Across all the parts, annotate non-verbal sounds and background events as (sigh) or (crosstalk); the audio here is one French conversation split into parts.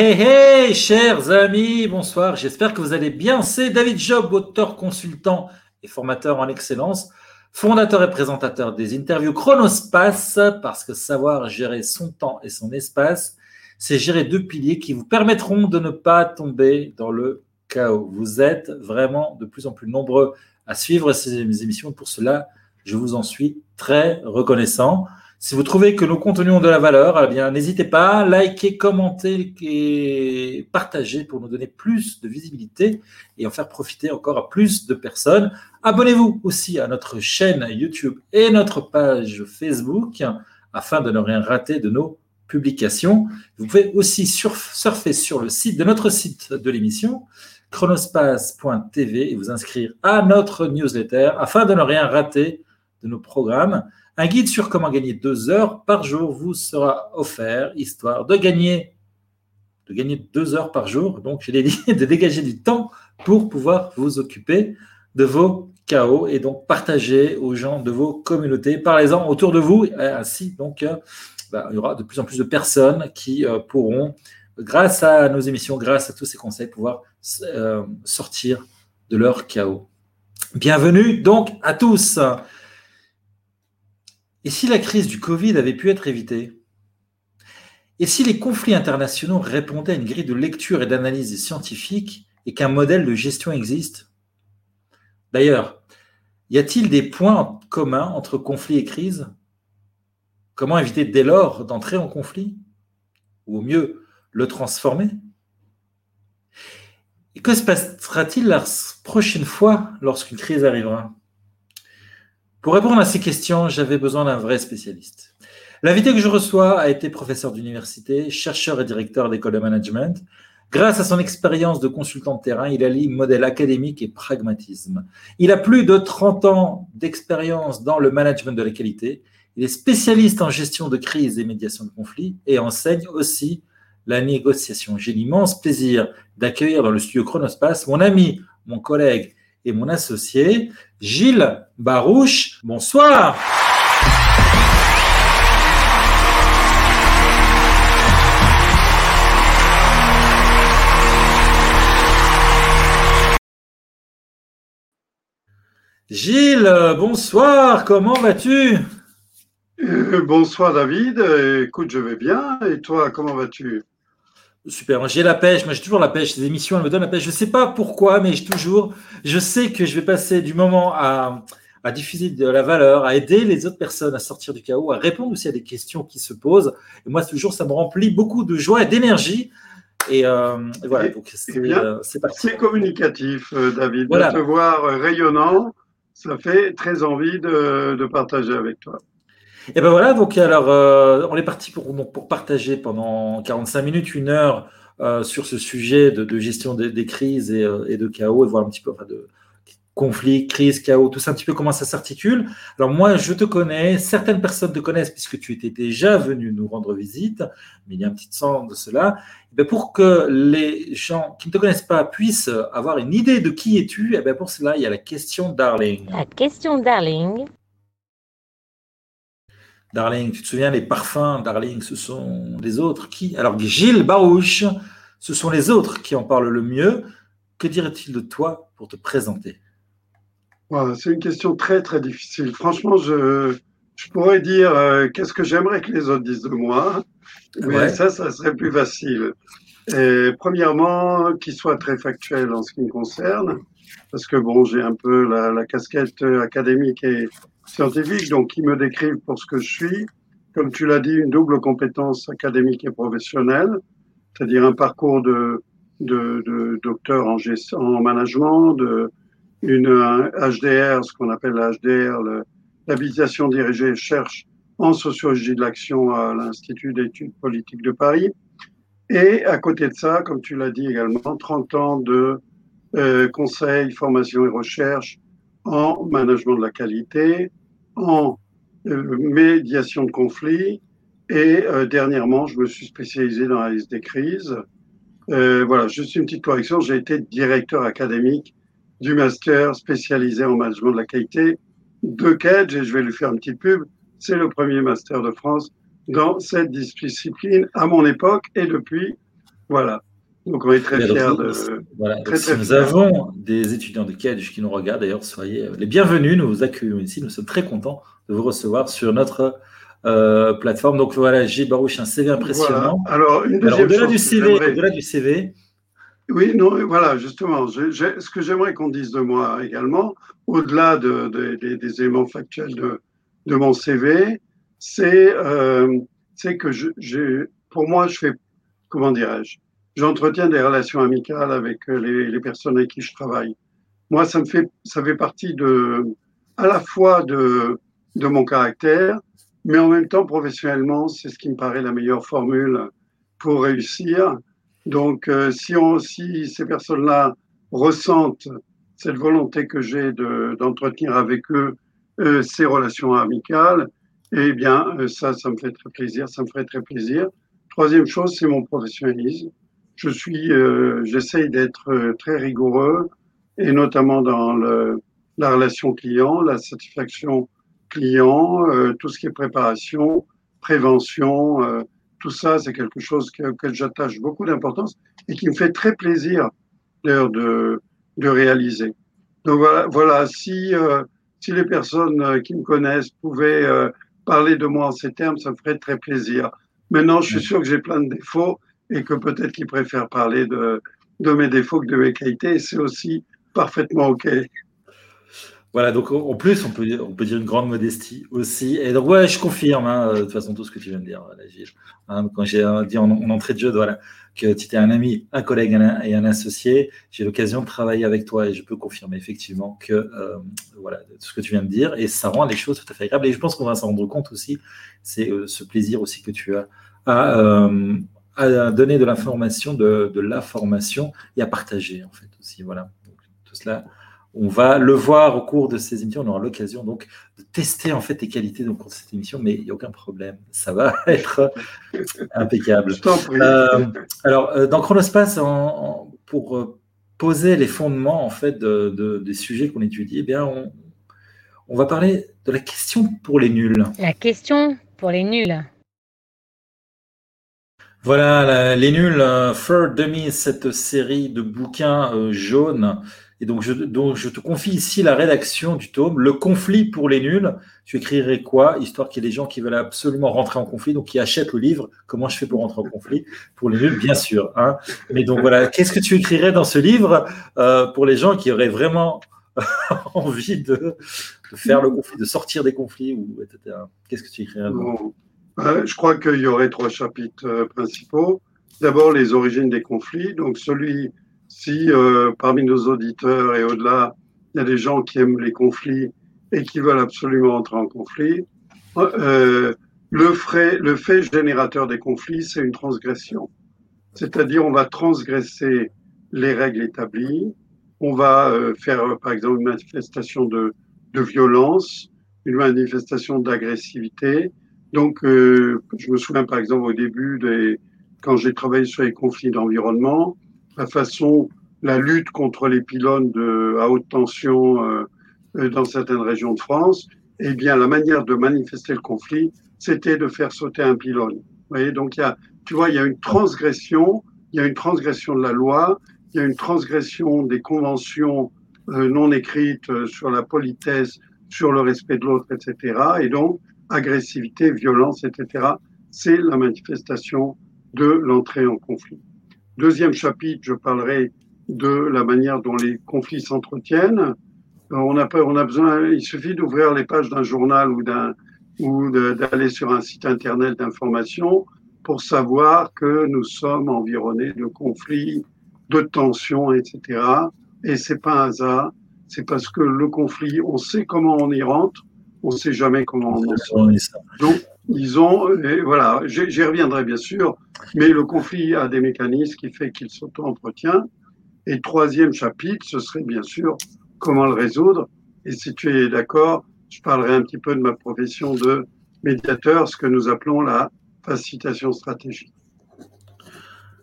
hey, hey, chers amis, bonsoir. J'espère que vous allez bien. C'est David Job, auteur, consultant et formateur en excellence, fondateur et présentateur des interviews Chronospace, parce que savoir gérer son temps et son espace, c'est gérer deux piliers qui vous permettront de ne pas tomber dans le chaos. Vous êtes vraiment de plus en plus nombreux à suivre ces émissions. Pour cela, je vous en suis très reconnaissant. Si vous trouvez que nos contenus ont de la valeur, eh bien, n'hésitez pas, likez, commentez et partagez pour nous donner plus de visibilité et en faire profiter encore à plus de personnes. Abonnez-vous aussi à notre chaîne YouTube et notre page Facebook afin de ne rien rater de nos publications. Vous pouvez aussi surfer sur le site de notre site de l'émission, chronospace.tv, et vous inscrire à notre newsletter afin de ne rien rater de nos programmes. Un guide sur comment gagner deux heures par jour vous sera offert, histoire de gagner, de gagner deux heures par jour. Donc, je l'ai dit, de dégager du temps pour pouvoir vous occuper de vos chaos et donc partager aux gens de vos communautés. Parlez-en autour de vous. Ainsi, donc, euh, bah, il y aura de plus en plus de personnes qui euh, pourront, grâce à nos émissions, grâce à tous ces conseils, pouvoir euh, sortir de leur chaos. Bienvenue donc à tous. Et si la crise du Covid avait pu être évitée? Et si les conflits internationaux répondaient à une grille de lecture et d'analyse scientifique et qu'un modèle de gestion existe? D'ailleurs, y a-t-il des points communs entre conflit et crise Comment éviter dès lors d'entrer en conflit? Ou au mieux, le transformer? Et que se passera-t-il la prochaine fois lorsqu'une crise arrivera? Pour répondre à ces questions, j'avais besoin d'un vrai spécialiste. L'invité que je reçois a été professeur d'université, chercheur et directeur d'école de management. Grâce à son expérience de consultant de terrain, il allie modèle académique et pragmatisme. Il a plus de 30 ans d'expérience dans le management de la qualité. Il est spécialiste en gestion de crise et médiation de conflits et enseigne aussi la négociation. J'ai l'immense plaisir d'accueillir dans le studio Chronospace mon ami, mon collègue et mon associé, Gilles Barouche. Bonsoir. Gilles, bonsoir, comment vas-tu? Bonsoir David, écoute, je vais bien, et toi, comment vas-tu? Super, j'ai la pêche, moi j'ai toujours la pêche, ces émissions elles me donnent la pêche, je ne sais pas pourquoi, mais j'ai toujours, je sais que je vais passer du moment à, diffuser de la valeur, à aider les autres personnes à sortir du chaos, à répondre aussi à des questions qui se posent. Et moi, toujours, ça me remplit beaucoup de joie et d'énergie. Et, euh, voilà, donc c'est euh, C'est communicatif, euh, David. De te voir rayonnant, ça fait très envie de partager avec toi. Et ben voilà, donc alors euh, on est parti pour, pour partager pendant 45 minutes, une heure euh, sur ce sujet de, gestion des, crises euh, et, de chaos et voir un petit peu enfin, de conflits, crises, chaos, tout ça un petit peu comment ça s'articule. Alors moi, je te connais, certaines personnes te connaissent puisque tu étais déjà venu nous rendre visite, mais il y a un petit sens de cela. Et ben pour que les gens qui ne te connaissent pas puissent avoir une idée de qui es-tu, et ben pour cela, il y a la question Darling. La question Darling. Darling, tu te souviens, les parfums, Darling, ce sont les autres qui. Alors, Gilles Barouche, ce sont les autres qui en parlent le mieux. Que dirait-il de toi pour te présenter? C'est une question très, très difficile. Franchement, je, pourrais dire euh, qu'est-ce que j'aimerais que les autres disent de moi, mais ça, ça serait plus facile. Et, premièrement, qu'il soit très factuel en ce qui me concerne, parce que bon, j'ai un peu la, la casquette académique et scientifiques, donc qui me décrivent pour ce que je suis. Comme tu l'as dit, une double compétence académique et professionnelle, c'est-à-dire un parcours de, de, de docteur en, gestion, en management, de une HDR, ce qu'on appelle la HDR, l'habilitation dirigée cherche en sociologie de l'action à l'Institut d'études politiques de Paris. Et à côté de ça, comme tu l'as dit également, 30 ans de euh, conseil, formation et recherche en management de la qualité, en euh, médiation de conflits et euh, dernièrement, je me suis spécialisé dans la liste des crises. Euh, voilà, juste une petite correction, j'ai été directeur académique du master spécialisé en management de la qualité de Kedge et je vais lui faire une petite pub. C'est le premier master de France dans cette discipline à mon époque et depuis, Voilà. Donc on est très fiers de. Voilà. si nous avons des étudiants de Kedge qui nous regardent, d'ailleurs, soyez les bienvenus. Nous vous accueillons ici. Nous sommes très contents de vous recevoir sur notre euh, plateforme. Donc voilà, Gilles Barouche, un CV impressionnant. Alors, au-delà du CV, au-delà du CV. Oui, non, voilà, justement, ce que j'aimerais qu'on dise de moi également, au-delà de, des éléments factuels de, de mon CV, c'est euh, que je, pour moi, je fais, comment dirais-je, j'entretiens des relations amicales avec les, les, personnes avec qui je travaille. Moi, ça me fait, ça fait partie de, à la fois de, de mon caractère, mais en même temps, professionnellement, c'est ce qui me paraît la meilleure formule pour réussir. Donc, euh, si, on, si ces personnes-là ressentent cette volonté que j'ai d'entretenir avec eux euh, ces relations amicales, eh bien, euh, ça, ça me fait très plaisir, ça me ferait très plaisir. Troisième chose, c'est mon professionnalisme. Je suis, euh, j'essaye d'être très rigoureux, et notamment dans le, la relation client, la satisfaction clients, euh, tout ce qui est préparation, prévention, euh, tout ça, c'est quelque chose que, que j'attache beaucoup d'importance et qui me fait très plaisir d'ailleurs de, de réaliser. Donc voilà, voilà si, euh, si les personnes qui me connaissent pouvaient parler de moi en ces termes, ça me ferait très plaisir. Maintenant, je suis sûr que j'ai plein de défauts et que peut-être qu'ils préfèrent parler de, de mes défauts que de mes qualités c'est aussi parfaitement OK. Voilà, donc en plus, on peut, on peut dire une grande modestie aussi. Et donc, ouais, je confirme, hein, de toute façon, tout ce que tu viens de dire, hein, quand j'ai dit en, entrée de jeu, voilà, que tu étais un ami, un collègue et un associé, j'ai l'occasion de travailler avec toi et je peux confirmer effectivement que, euh, voilà, tout ce que tu viens de dire, et ça rend les choses tout à fait agréables. Et je pense qu'on va s'en rendre compte aussi, c'est euh, ce plaisir aussi que tu as à, euh, à donner de l'information, de, de la formation et à partager, en fait, aussi. Voilà, donc, tout cela on va le voir au cours de ces émissions. On aura l'occasion donc de tester en fait tes qualités donc, pour cette émission, mais il n'y a aucun problème. Ça va (laughs) être impeccable. Euh, alors, euh, dans Chronospace, pour euh, poser les fondements en fait des sujets qu'on étudie, eh bien, on, va parler de la question pour les nuls. La question pour les nuls. Voilà, les nuls, For Dummies, cette série de bouquins jaunes et donc je, te confie ici la rédaction du tome. Le conflit pour les nuls, tu écrirais quoi? Histoire qu'il y ait des gens qui veulent absolument rentrer en conflit, donc qui achètent le livre. Comment je fais pour rentrer en conflit? Pour les nuls, bien sûr. Hein Mais donc voilà, qu'est-ce que tu écrirais dans ce livre euh, pour les gens qui auraient vraiment (laughs) envie de, faire le conflit, de sortir des conflits, ou etc. Qu'est-ce que tu écrirais euh, Je crois qu'il y aurait trois chapitres euh, principaux. D'abord, les origines des conflits. Donc celui si euh, parmi nos auditeurs et au-delà, il y a des gens qui aiment les conflits et qui veulent absolument entrer en conflit, euh, le, fait, le fait générateur des conflits, c'est une transgression. C'est-à-dire, on va transgresser les règles établies, on va euh, faire, par exemple, une manifestation de, de violence, une manifestation d'agressivité. Donc, euh, je me souviens, par exemple, au début, des, quand j'ai travaillé sur les conflits d'environnement, la façon, la lutte contre les pylônes de, à haute tension euh, euh, dans certaines régions de France, eh bien, la manière de manifester le conflit, c'était de faire sauter un pylône. Vous voyez, donc il y a, tu vois, il y a une transgression, il y a une transgression de la loi, il y a une transgression des conventions euh, non écrites sur la politesse, sur le respect de l'autre, etc. Et donc, agressivité, violence, etc. C'est la manifestation de l'entrée en conflit. Deuxième chapitre, je parlerai de la manière dont les conflits s'entretiennent. Euh, on a, on a besoin, il suffit d'ouvrir les pages d'un journal ou d'un ou d'aller sur un site internet d'information pour savoir que nous sommes environnés de conflits, de tensions, etc. Et c'est pas un hasard, c'est parce que le conflit, on sait comment on y rentre, on sait jamais comment on en sort. Donc, ils ont, voilà, j'y reviendrai bien sûr, mais le conflit a des mécanismes qui fait qu'il s'auto-entretient. Et troisième chapitre, ce serait bien sûr comment le résoudre. Et si tu es d'accord, je parlerai un petit peu de ma profession de médiateur, ce que nous appelons la facilitation stratégique.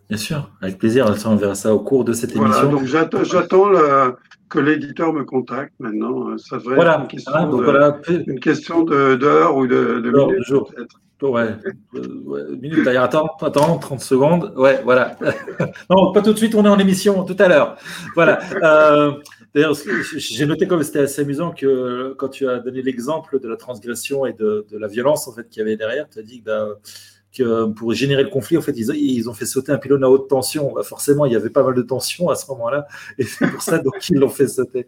Bien sûr, avec plaisir. On verra ça au cours de cette émission. Voilà, donc j'attends que l'éditeur me contacte maintenant. Ça devrait voilà. être une question, de, une question d'heure ou de, de minutes. Ouais, euh, minute d'ailleurs. Attends, attends, 30 secondes. Ouais, voilà. (laughs) non, pas tout de suite, on est en émission, tout à l'heure. Voilà. Euh, d'ailleurs, j'ai noté comme c'était assez amusant que quand tu as donné l'exemple de la transgression et de, la violence en fait qu'il y avait derrière, tu as dit que, bah, que, pour générer le conflit, en fait, ils, ils, ont fait sauter un pylône à haute tension. Bah, forcément, il y avait pas mal de tension à ce moment-là, et c'est pour ça (laughs) donc ils l'ont fait sauter.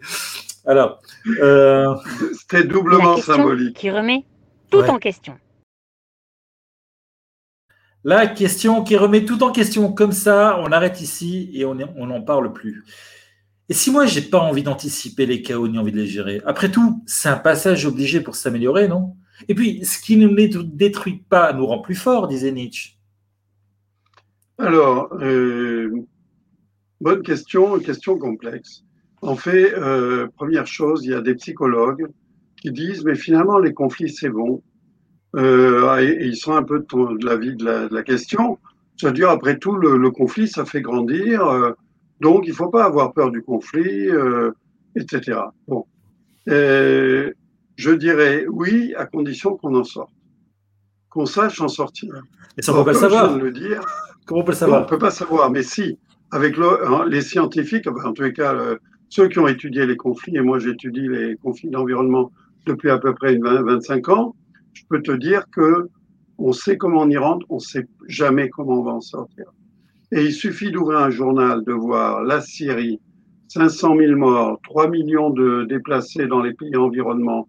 Alors, euh, c'était doublement symbolique. Qui remet tout en question. La question qui remet tout en question comme ça, on arrête ici et on n'en parle plus. Et si moi, j'ai pas envie d'anticiper les chaos ni envie de les gérer, après tout, c'est un passage obligé pour s'améliorer, non? Et puis, ce qui ne nous détruit pas nous rend plus forts, disait Nietzsche. Alors, euh, bonne question, question complexe. En fait, euh, première chose, il y a des psychologues qui disent, mais finalement, les conflits, c'est bon. Euh, ils sont un peu de, la vie de la, question. C'est-à-dire, après tout, le, conflit, ça fait grandir. Donc, il ne faut pas avoir peur du conflit, etc. Bon. Je dirais oui, à condition qu'on en sorte. Qu'on sache en sortir. Et ça, on ne peut pas le savoir. Le dire, Comment on peut le savoir? On ne peut pas savoir, mais si, avec hein, les scientifiques, en tous les cas, ceux qui ont étudié les conflits, et moi j'étudie les conflits d'environnement depuis à peu près 20, 25 ans, je peux te dire que on sait comment on y rentre, on sait jamais comment on va en sortir. Et il suffit d'ouvrir un journal, de voir la Syrie, 500 000 morts, 3 millions de déplacés dans les pays environnements,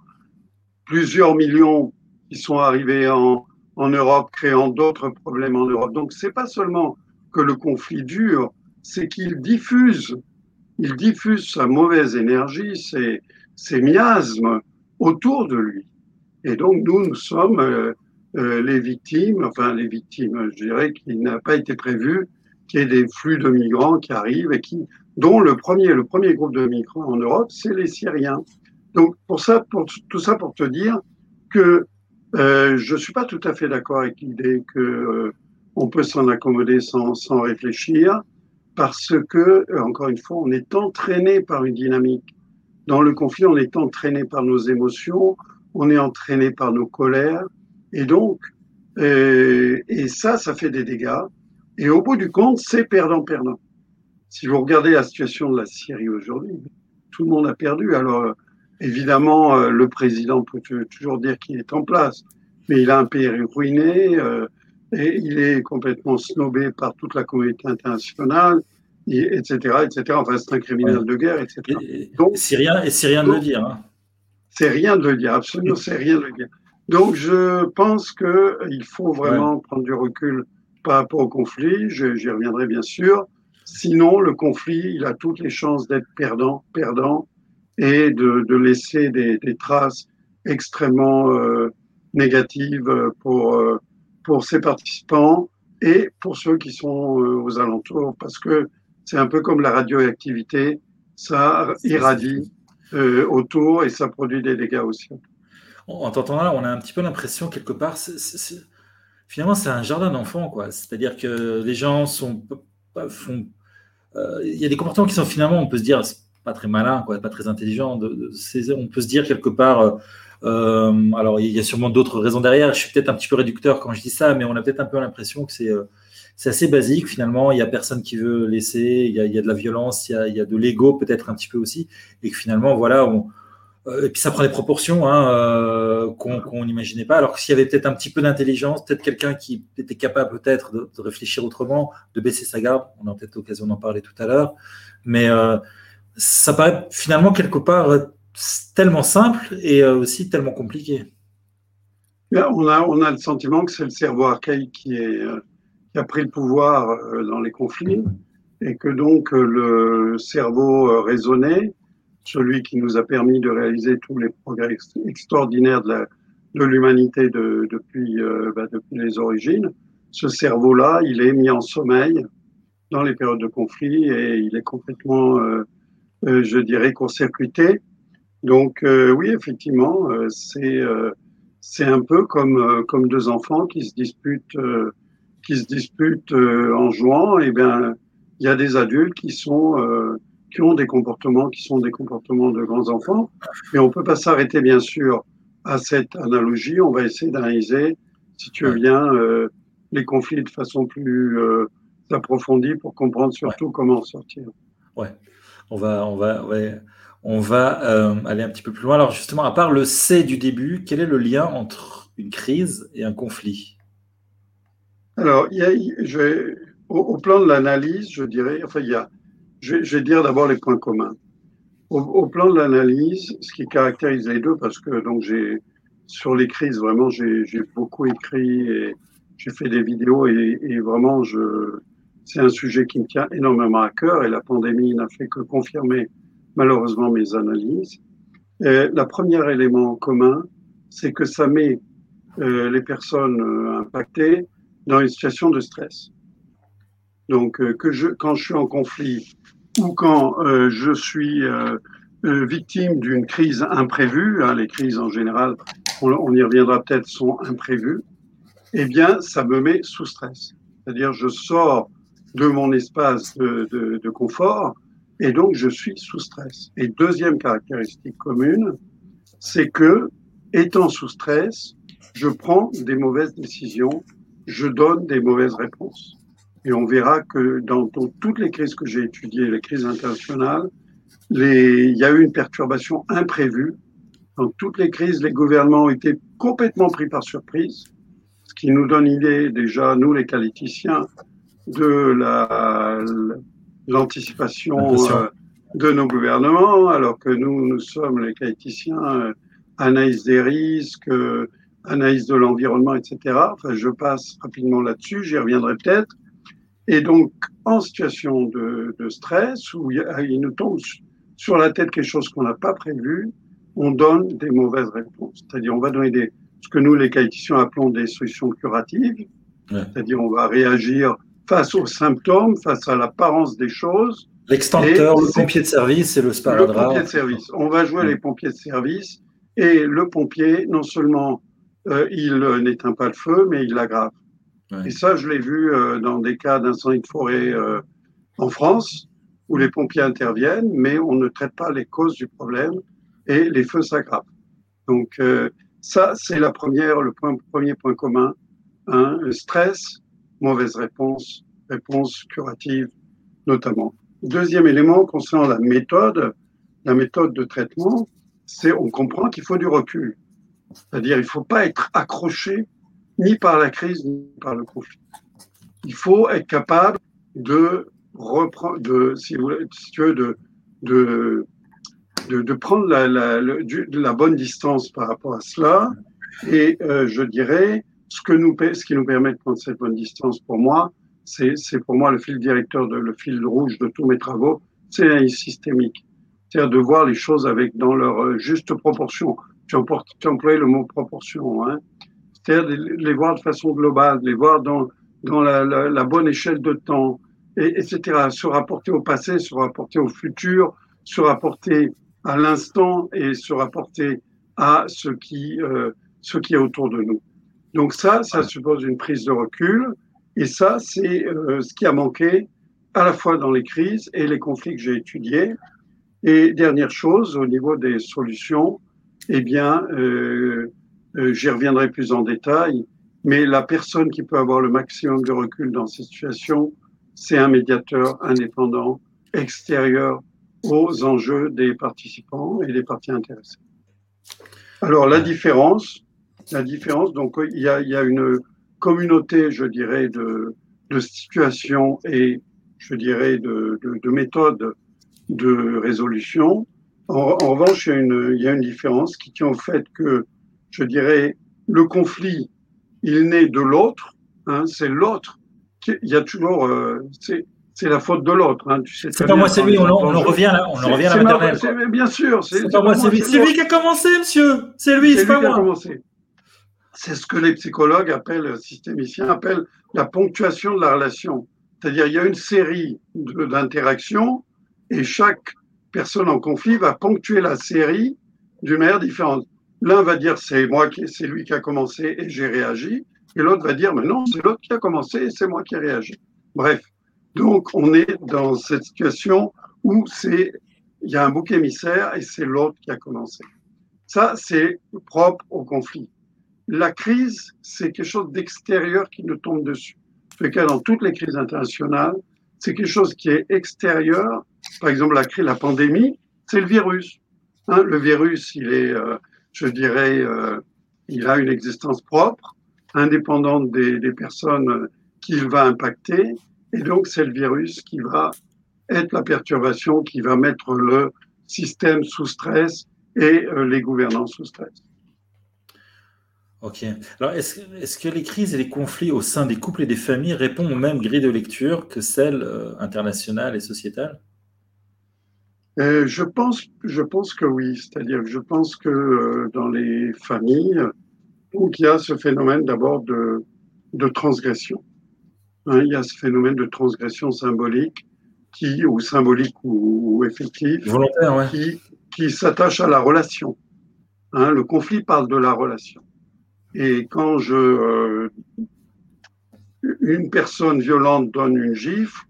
plusieurs millions qui sont arrivés en, Europe, créant d'autres problèmes en Europe. Donc, c'est pas seulement que le conflit dure, c'est qu'il diffuse, il diffuse sa mauvaise énergie, ses, miasmes autour de lui. Et donc, nous, nous sommes euh, euh, les victimes, enfin les victimes, je dirais, qui n'a pas été prévu qu'il y ait des flux de migrants qui arrivent et qui, dont le premier, le premier groupe de migrants en Europe, c'est les Syriens. Donc, pour ça, pour tout ça, pour te dire que euh, je suis pas tout à fait d'accord avec l'idée que euh, on peut s'en accommoder sans, sans réfléchir, parce que, encore une fois, on est entraîné par une dynamique. Dans le conflit, on est entraîné par nos émotions, on est entraîné par nos colères, et donc, euh, et ça, ça fait des dégâts. Et au bout du compte, c'est perdant-perdant. Si vous regardez la situation de la Syrie aujourd'hui, tout le monde a perdu. Alors, évidemment, euh, le président peut toujours dire qu'il est en place, mais il a un pays ruiné, euh, et il est complètement snobé par toute la communauté internationale, etc., etc. Enfin, c'est un criminel de guerre, etc. donc, c'est rien, et c'est rien de le dire. Hein. C'est rien de le dire, absolument, c'est rien de le dire. Donc, je pense qu'il faut vraiment prendre du recul par rapport au conflit. J'y reviendrai bien sûr. Sinon, le conflit, il a toutes les chances d'être perdant, perdant, et de, de laisser des, des, traces extrêmement euh, négatives pour euh, pour ses participants et pour ceux qui sont euh, aux alentours, parce que c'est un peu comme la radioactivité, ça irradie euh, autour et ça produit des dégâts aussi. En t'entendant là, on a un petit peu l'impression quelque part, finalement, c'est un jardin d'enfants, quoi. C'est-à-dire que les gens sont font, euh, il y a des comportements qui sont finalement, on peut se dire, pas très malins, quoi, pas très intelligents. De, on peut se dire quelque part. Euh, alors, il y a sûrement d'autres raisons derrière. Je suis peut-être un petit peu réducteur quand je dis ça, mais on a peut-être un peu l'impression que c'est c'est assez basique finalement. Il n'y a personne qui veut laisser. Il y a, de la violence, il y a, de l'ego peut-être un petit peu aussi. Et que finalement, voilà, euh, et puis ça prend des proportions hein, euh, qu'on n'imaginait pas. Alors que s'il y avait peut-être un petit peu d'intelligence, peut-être quelqu'un qui était capable peut-être de, réfléchir autrement, de baisser sa garde, on a peut-être l'occasion d'en parler tout à l'heure, mais euh, ça paraît finalement quelque part tellement simple et aussi tellement compliqué. on, a, on a le sentiment que c'est le cerveau archaïque qui qui a pris le pouvoir euh, dans les conflits et que donc euh, le cerveau euh, raisonné, celui qui nous a permis de réaliser tous les progrès extraordinaires de l'humanité de, depuis, bah, depuis les origines, ce cerveau-là, il est mis en sommeil dans les périodes de conflit et il est complètement, je dirais, court-circuité. Donc oui, effectivement, c'est c'est un peu comme comme deux enfants qui se disputent qui se disputent euh, en jouant, et eh bien, il y a des adultes qui sont euh, qui ont des comportements qui sont des comportements de grands enfants. Mais on peut pas s'arrêter, bien sûr, à cette analogie. On va essayer d'analyser si tu veux bien, les conflits de façon plus approfondie pour comprendre surtout comment en sortir. Ouais, on va, on va, on va euh, aller un petit peu plus loin. Alors justement, à part le C du début, quel est le lien entre une crise et un conflit? Alors, au, plan de l'analyse, je dirais, enfin, il y a, je, vais dire d'abord les points communs. Au, plan de l'analyse, ce qui caractérise les deux, parce que donc j'ai sur les crises, vraiment, j'ai beaucoup écrit et j'ai fait des vidéos et, et vraiment, je, c'est un sujet qui me tient énormément à cœur et la pandémie n'a fait que confirmer malheureusement mes analyses. Et le premier élément commun, c'est que ça met euh, les personnes euh, impactées dans une situation de stress. Donc, euh, que je, quand je suis en conflit ou quand euh, je suis euh, victime d'une crise imprévue, hein, les crises en général, on, on y reviendra peut-être, sont imprévues, eh bien, ça me met sous stress. C'est-à-dire, je sors de mon espace de, confort et donc je suis sous stress. Et deuxième caractéristique commune, c'est que étant sous stress, je prends des mauvaises décisions, je donne des mauvaises réponses. Et on verra que dans, toutes les crises que j'ai étudiées, les crises internationales, les, il y a eu une perturbation imprévue. Dans toutes les crises, les gouvernements ont été complètement pris par surprise, ce qui nous donne idée déjà, nous les qualiticiens, de la, l'anticipation euh, de nos gouvernements, alors que nous, nous sommes les qualiticiens, euh, analyse des risques, euh, analyse de l'environnement, etc. Enfin, je passe rapidement là-dessus, j'y reviendrai peut-être. Et donc, en situation de, de stress, où il, il, nous tombe sur la tête quelque chose qu'on n'a pas prévu, on donne des mauvaises réponses. C'est-à-dire, on va donner des, ce que nous, les qualiticiens, appelons des solutions curatives. Ouais. C'est-à-dire, on va réagir face aux symptômes, face à l'apparence des choses. L'extincteur, le pompier de service et le sparadrap. Le pompier de service. On va jouer les pompiers de service et le pompier, non seulement euh, il n'éteint pas le feu, mais il l'aggrave. Ouais. Et ça, je l'ai vu euh, dans des cas d'incendie de forêt euh, en France, où les pompiers interviennent, mais on ne traite pas les causes du problème et les feux s'aggravent. Donc euh, ça, c'est la première, le point, premier point commun. Hein, stress, mauvaise réponse, réponse curative notamment. Deuxième élément concernant la méthode, la méthode de traitement, c'est on comprend qu'il faut du recul. C'est-à-dire il ne faut pas être accroché ni par la crise ni par le conflit. Il faut être capable de reprendre, de, si, vous, si tu veux, de, de, de, prendre la, bonne distance par rapport à cela. Et euh, je dirais, ce, que nous, ce qui nous permet de prendre cette bonne distance pour moi, c'est pour moi le fil directeur, le fil rouge de tous mes travaux, c'est l'analyse systémique. C'est-à-dire de voir les choses avec dans leur euh, juste proportion. Tu, employé le mot proportion. Hein. C'est-à-dire de les voir de façon globale, de les voir dans, dans la bonne échelle de temps, et, etc. Se rapporter au passé, se rapporter au futur, se rapporter à l'instant et se rapporter à ce qui, euh, ce qui est autour de nous. Donc ça, ça suppose une prise de recul. Et ça, c'est euh, ce qui a manqué à la fois dans les crises et les conflits que j'ai étudiés. Et dernière chose, au niveau des solutions, eh bien, euh, euh, j'y reviendrai plus en détail, mais la personne qui peut avoir le maximum de recul dans ces situations, c'est un médiateur indépendant, extérieur aux enjeux des participants et des parties intéressées. Alors, la différence, la différence, donc, il y a, il y a une communauté, je dirais, de, de situations et, je dirais, de, de, de méthodes de résolution. En, en revanche, il y, a une, il y a une différence qui tient au fait que, je dirais, le conflit, il naît de l'autre, hein, c'est l'autre. Il y a toujours, euh, c'est c'est la faute de l'autre. Hein, tu sais c'est pas moi, c'est lui. On, on, en revient là. On en revient à la maternelle. Bien sûr. C'est pas moi, c'est lui. C'est lui qui a commencé, monsieur. C'est lui, c'est pas moi. C'est ce que les psychologues appellent, systémiciens appellent la ponctuation de la relation. C'est-à-dire, il y a une série d'interactions et chaque personne en conflit va ponctuer la série d'une manière différente. L'un va dire c'est moi qui, c'est lui qui a commencé et j'ai réagi, et l'autre va dire mais non, c'est l'autre qui a commencé et c'est moi qui ai réagi. Bref, donc on est dans cette situation où c'est il y a un bouc émissaire et c'est l'autre qui a commencé. Ça c'est propre au conflit. La crise, c'est quelque chose d'extérieur qui nous tombe dessus. Le cas dans toutes les crises internationales, c'est quelque chose qui est extérieur. Par exemple, la crise, la pandémie, c'est le virus. Hein, le virus, il est, euh, je dirais, euh, il a une existence propre, indépendante des, des personnes qu'il va impacter. Et donc, c'est le virus qui va être la perturbation, qui va mettre le système sous stress et euh, les gouvernants sous stress. Ok. Alors, est-ce que les crises et les conflits au sein des couples et des familles répondent aux mêmes grilles de lecture que celles euh, internationales et sociétales? Euh, je, pense, je pense que oui. C'est-à-dire que je pense que dans les familles, il y a ce phénomène d'abord de, de transgression. Hein, il y a ce phénomène de transgression symbolique qui, ou symbolique ou, effective, qui, qui s'attache à la relation. Hein, le conflit parle de la relation. Et quand je, euh, une personne violente donne une gifle,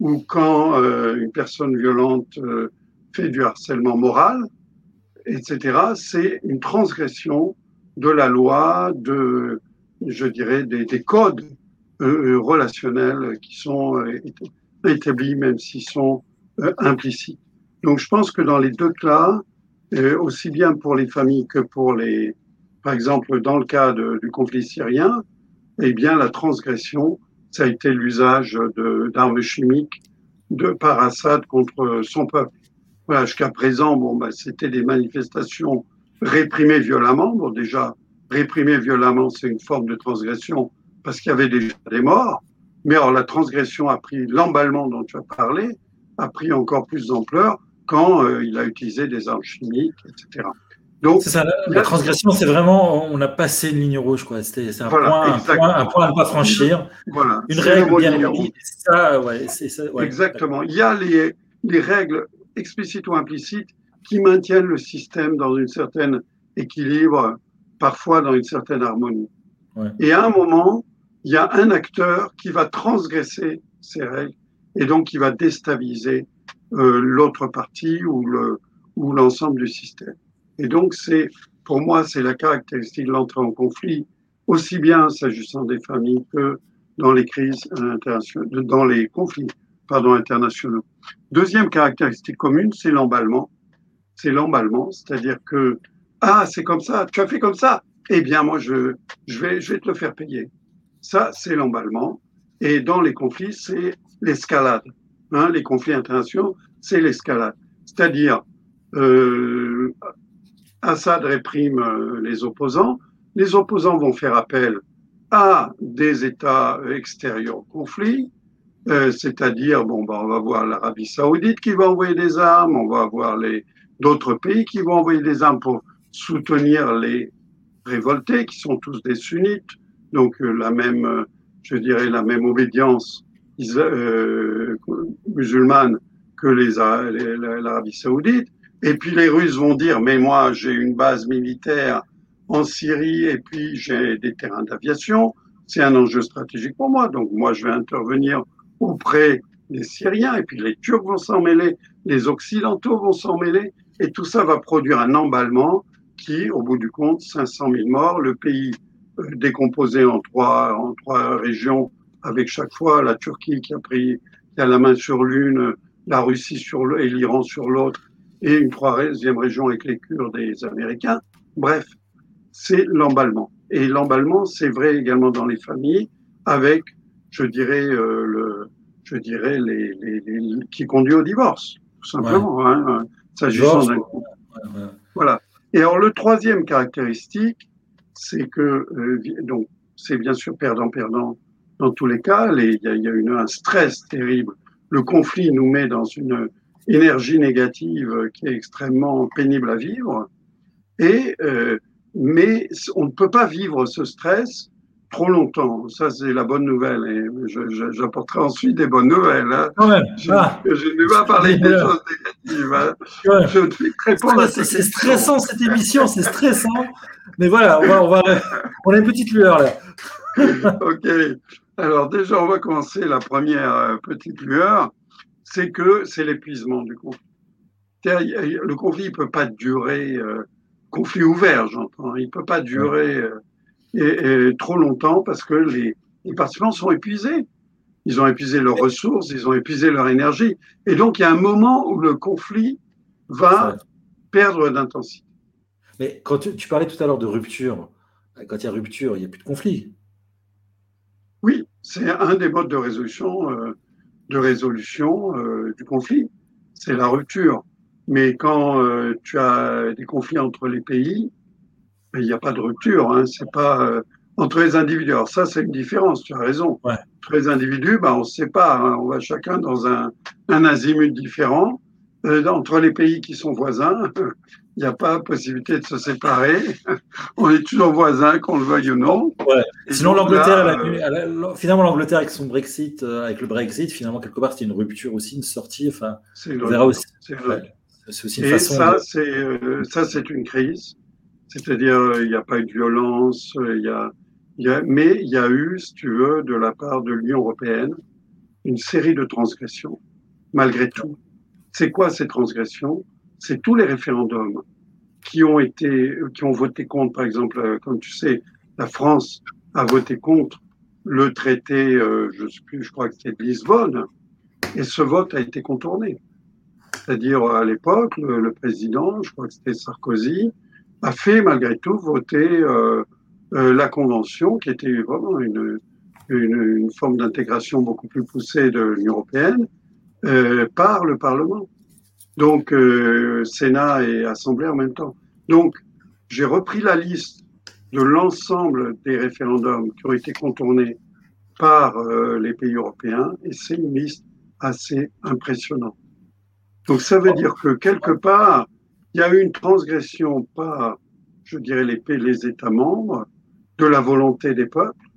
ou quand euh, une personne violente euh, fait du harcèlement moral, etc., c'est une transgression de la loi, de, je dirais, des, des codes relationnels qui sont établis, même s'ils sont implicites. Donc, je pense que dans les deux cas, aussi bien pour les familles que pour les, par exemple, dans le cas du conflit syrien, eh bien, la transgression, ça a été l'usage d'armes chimiques de par Assad contre son peuple. Voilà, jusqu'à présent, bon, bah, c'était des manifestations réprimées violemment. Bon, déjà, réprimer violemment, c'est une forme de transgression parce qu'il y avait déjà des morts. Mais alors, la transgression a pris l'emballement dont tu as parlé, a pris encore plus d'ampleur quand euh, il a utilisé des armes chimiques, etc. Donc, ça, la, transgression, c'est vraiment, on a passé une ligne rouge, quoi. C'est un, point, un, point, un, point, à ne pas franchir. Voilà, une règle bien. Ça, ouais, ça, ouais, Exactement. Il y a les, les, règles explicites ou implicites qui maintiennent le système dans une certaine équilibre, parfois dans une certaine harmonie. Et à un moment, il y a un acteur qui va transgresser ces règles et donc qui va déstabiliser euh, l'autre partie ou le ou l'ensemble du système. Et donc c'est pour moi c'est la caractéristique de l'entrée en conflit aussi bien s'agissant des familles que dans les crises dans les conflits pardon internationaux. Deuxième caractéristique commune, c'est l'emballement. C'est l'emballement, c'est-à-dire que ah c'est comme ça, tu as fait comme ça, eh bien moi je je vais je vais te le faire payer. Ça c'est l'emballement. Et dans les conflits, c'est l'escalade. Hein, les conflits internationaux, c'est l'escalade. C'est-à-dire, euh, Assad réprime euh, les opposants, les opposants vont faire appel à des États extérieurs au conflit, euh, c'est-à-dire, bon, bah, on va voir l'Arabie saoudite qui va envoyer des armes, on va voir les d'autres pays qui vont envoyer des armes pour soutenir les révoltés, qui sont tous des sunnites, donc euh, la même, je dirais, la même obédience euh, musulmane que les, l'Arabie saoudite. Et puis les Russes vont dire, mais moi j'ai une base militaire en Syrie et puis j'ai des terrains d'aviation. C'est un enjeu stratégique pour moi. Donc moi je vais intervenir auprès des Syriens et puis les Turcs vont s'en mêler, les Occidentaux vont s'en mêler et tout ça va produire un emballement qui, au bout du compte, 500 000 morts, le pays euh, décomposé en trois, en trois régions avec chaque fois la Turquie qui a pris qui a la main sur l'une, la Russie sur et l'Iran sur l'autre, et une troisième région avec les Kurdes et les Américains. Bref, c'est l'emballement. Et l'emballement, c'est vrai également dans les familles, avec, je dirais, euh, le, je dirais les, les, les, qui conduit au divorce, tout simplement, hein, s'agissant d'un couple. Voilà. Et alors le troisième caractéristique, c'est que euh, donc c'est bien sûr perdant-perdant dans tous les cas. Il y a, y a une, un stress terrible. Le conflit nous met dans une énergie négative qui est extrêmement pénible à vivre. Et, euh, mais on ne peut pas vivre ce stress trop longtemps. Ça, c'est la bonne nouvelle. Et j'apporterai ensuite des bonnes nouvelles. Hein. Je, ah. je, ne vais pas parler des choses négatives. Hein. Je ne répondre à C'est stressant cette émission, c'est stressant. Mais voilà, on, va, on, va, on a une petite lueur là. (laughs) ok. Alors déjà, on va commencer la première euh, petite lueur, c'est que c'est l'épuisement du conflit. Le conflit ne peut pas durer, euh, conflit ouvert j'entends, il ne peut pas durer euh, et, trop longtemps parce que les, les participants sont épuisés. Ils ont épuisé leurs ressources, ils ont épuisé leur énergie. Et donc, il y a un moment où le conflit va perdre d'intensité. Mais quand tu, parlais tout à l'heure de rupture, quand il y a rupture, il n'y a plus de conflit. Oui, c'est un des modes de résolution, euh, de résolution euh, du conflit. C'est la rupture. Mais quand euh, tu as des conflits entre les pays, il n'y a pas de rupture. Hein, c'est pas entre les individus. Alors ça, c'est une différence. Tu as raison. Entre les individus, ben, on se sépare. Hein, on va chacun dans un, un azimut différent. entre les pays qui sont voisins, il n'y a pas possibilité de se séparer. (laughs) On est toujours voisins, qu'on le veuille ou non. Sinon, l'Angleterre, euh, finalement, l'Angleterre avec son Brexit, euh, avec le Brexit, finalement, quelque part, c'était une rupture aussi, une sortie. Enfin, on verra aussi. C'est aussi une Et ça, c'est euh, ça, c'est une crise. C'est-à-dire, il n'y a pas eu de violence, il y a, y a, mais il y a eu, si tu veux, de la part de l'Union européenne, une série de transgressions, malgré tout. C'est quoi ces transgressions? C'est tous les référendums qui ont été, qui ont voté contre, par exemple, euh, comme tu sais, la France a voté contre le traité, euh, je sais plus, je crois que c'était de Lisbonne, et ce vote a été contourné. C'est-à-dire, à l'époque, le, président, je crois que c'était Sarkozy, a fait malgré tout voter euh, la Convention, qui était vraiment une, une, forme d'intégration beaucoup plus poussée de l'Union européenne, par le Parlement. Donc, euh, Sénat et Assemblée en même temps. Donc, j'ai repris la liste de l'ensemble des référendums qui ont été contournés par euh, les pays européens et c'est une liste assez impressionnante. Donc, ça veut dire que quelque part, il y a eu une transgression par, je dirais, les, les États membres de la volonté des peuples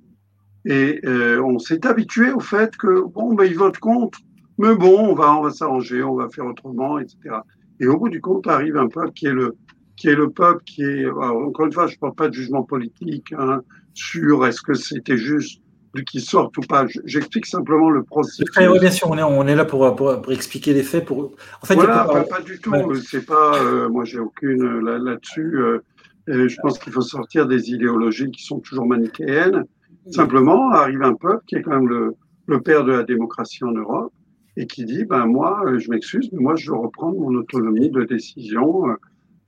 et euh, on s'est habitué au fait que, bon, ben, ils votent contre mais bon, on va, on va s'arranger, on va faire autrement, etc. Et au bout du compte, arrive un peuple qui est le, qui est le peuple qui est, encore une fois, je ne parle pas de jugement politique hein, sur est-ce que c'était juste qui sortent ou pas. J'explique simplement le processus. Oui, bien sûr, on est, on est là pour, pour, expliquer les faits. Pour... En fait, voilà, pas, du tout. C'est pas, euh, moi, j'ai aucune là-dessus. Euh, je pense qu'il faut sortir des idéologies qui sont toujours manichéennes. Simplement, arrive un peuple qui est quand même le, le père de la démocratie en Europe, et qui dit ben moi euh, je m'excuse mais moi je veux reprendre mon autonomie de décision euh,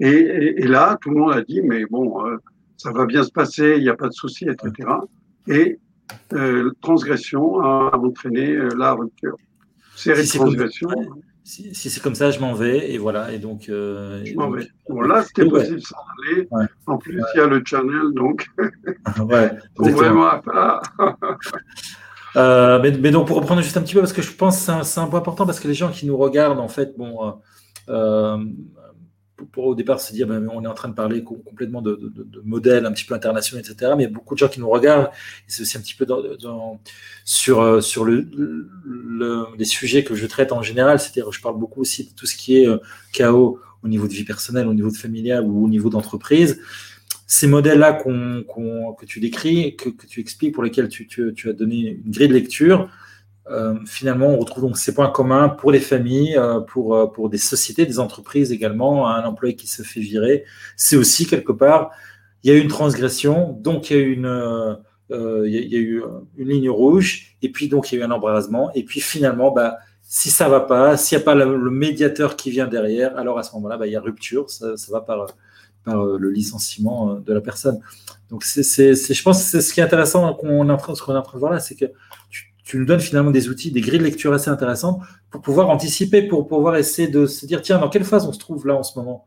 et, et, là tout le monde a dit mais bon euh, ça va bien se passer il n'y a pas de souci etc et euh, transgression a entraîné la rupture série si transgression si, si c'est comme ça, je m'en vais et voilà. Et donc, euh, je m'en vais. Bon, là, c'était possible sans aller. En plus, il y a le channel, donc. (laughs) ouais, vraiment. (laughs) Euh, mais, donc pour reprendre juste un petit peu, parce que je pense que c'est un, point important, parce que les gens qui nous regardent, en fait, bon, euh, euh, pour, au départ se dire, ben, on est en train de parler complètement de, de, modèles un petit peu internationaux, etc. Mais il y a beaucoup de gens qui nous regardent, et c'est aussi un petit peu dans, sur, sur le, les sujets que je traite en général, c'est-à-dire je parle beaucoup aussi de tout ce qui est chaos au niveau de vie personnelle, au niveau de familial ou au niveau d'entreprise ces modèles-là que tu décris, que, tu expliques, pour lesquels tu, as donné une grille de lecture, euh, finalement, on retrouve ces points communs pour les familles, euh, pour, euh, pour des sociétés, des entreprises également, un employé qui se fait virer. C'est aussi quelque part, il y a eu une transgression, donc il y a eu une, ligne rouge, et puis donc il y a eu un embrasement, et puis finalement, bah, si ça va pas, s'il n'y a pas le, médiateur qui vient derrière, alors à ce moment-là, bah, il y a rupture, ça, ça va par par euh, le licenciement euh, de la personne. Donc, c'est, je pense que c'est ce qui est intéressant qu'on est en train, ce qu'on est en train de voir là, c'est que tu, nous donnes finalement des outils, des grilles de lecture assez intéressantes pour pouvoir anticiper, pour pouvoir essayer de se dire, tiens, dans quelle phase on se trouve là en ce moment?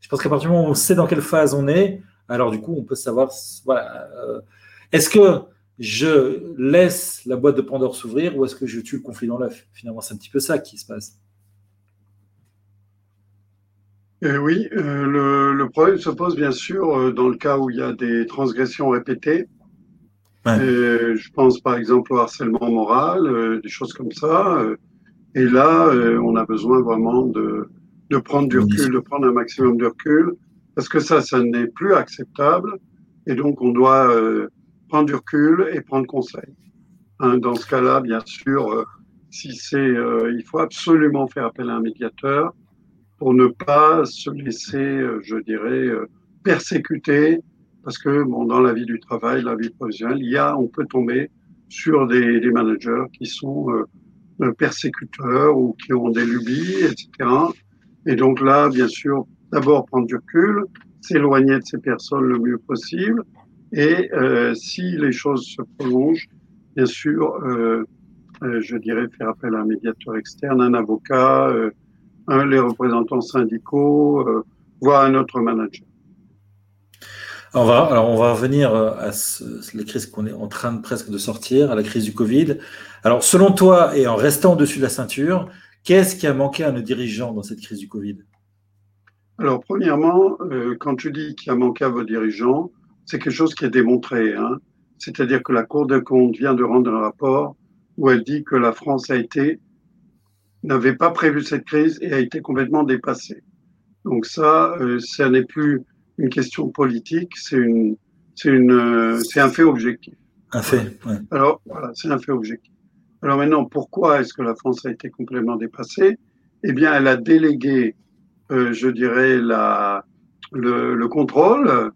Je pense qu'à partir du moment où on sait dans quelle phase on est, alors du coup, on peut savoir, voilà, euh, est-ce que je laisse la boîte de Pandore s'ouvrir ou est-ce que je tue le conflit dans l'œuf? Finalement, c'est un petit peu ça qui se passe. Euh, oui, euh, le, problème se pose bien sûr euh, dans le cas où il y a des transgressions répétées. je pense par exemple au harcèlement moral, des choses comme ça. et là, on a besoin vraiment de, de prendre du recul, de prendre un maximum de recul, parce que ça, ça n'est plus acceptable. Et donc, on doit prendre du recul et prendre conseil. Hein, dans ce cas-là, bien sûr, si c'est, il faut absolument faire appel à un médiateur pour ne pas se laisser, euh, je dirais, euh, persécuter parce que bon, dans la vie du travail, la vie professionnelle, il y a, on peut tomber sur des, managers qui sont euh, persécuteurs ou qui ont des lubies, etc. Et donc là, bien sûr, d'abord prendre du recul, s'éloigner de ces personnes le mieux possible, et si les choses se prolongent, bien sûr, je dirais faire appel à un médiateur externe, un avocat, euh, un, les représentants syndicaux, euh, voire un autre manager. On va, alors on va revenir à ce, la crise qu'on est en train de presque de sortir, à la crise du Covid. Alors, selon toi, et en restant au-dessus de la ceinture, qu'est-ce qui a manqué à nos dirigeants dans cette crise du Covid? Alors, premièrement, euh, quand tu dis qu'il a manqué à vos dirigeants, c'est quelque chose qui est démontré. Hein. C'est-à-dire que la Cour des comptes vient de rendre un rapport où elle dit que la France a été n'avait pas prévu cette crise et a été complètement dépassée. Donc ça, euh, ça n'est plus une question politique, c'est une, c'est une, euh, c'est un fait objectif. Un fait. Ouais. Alors voilà, c'est un fait objectif. Alors maintenant, pourquoi est-ce que la France a été complètement dépassée? Eh bien, elle a délégué, euh, je dirais, la, le, le contrôle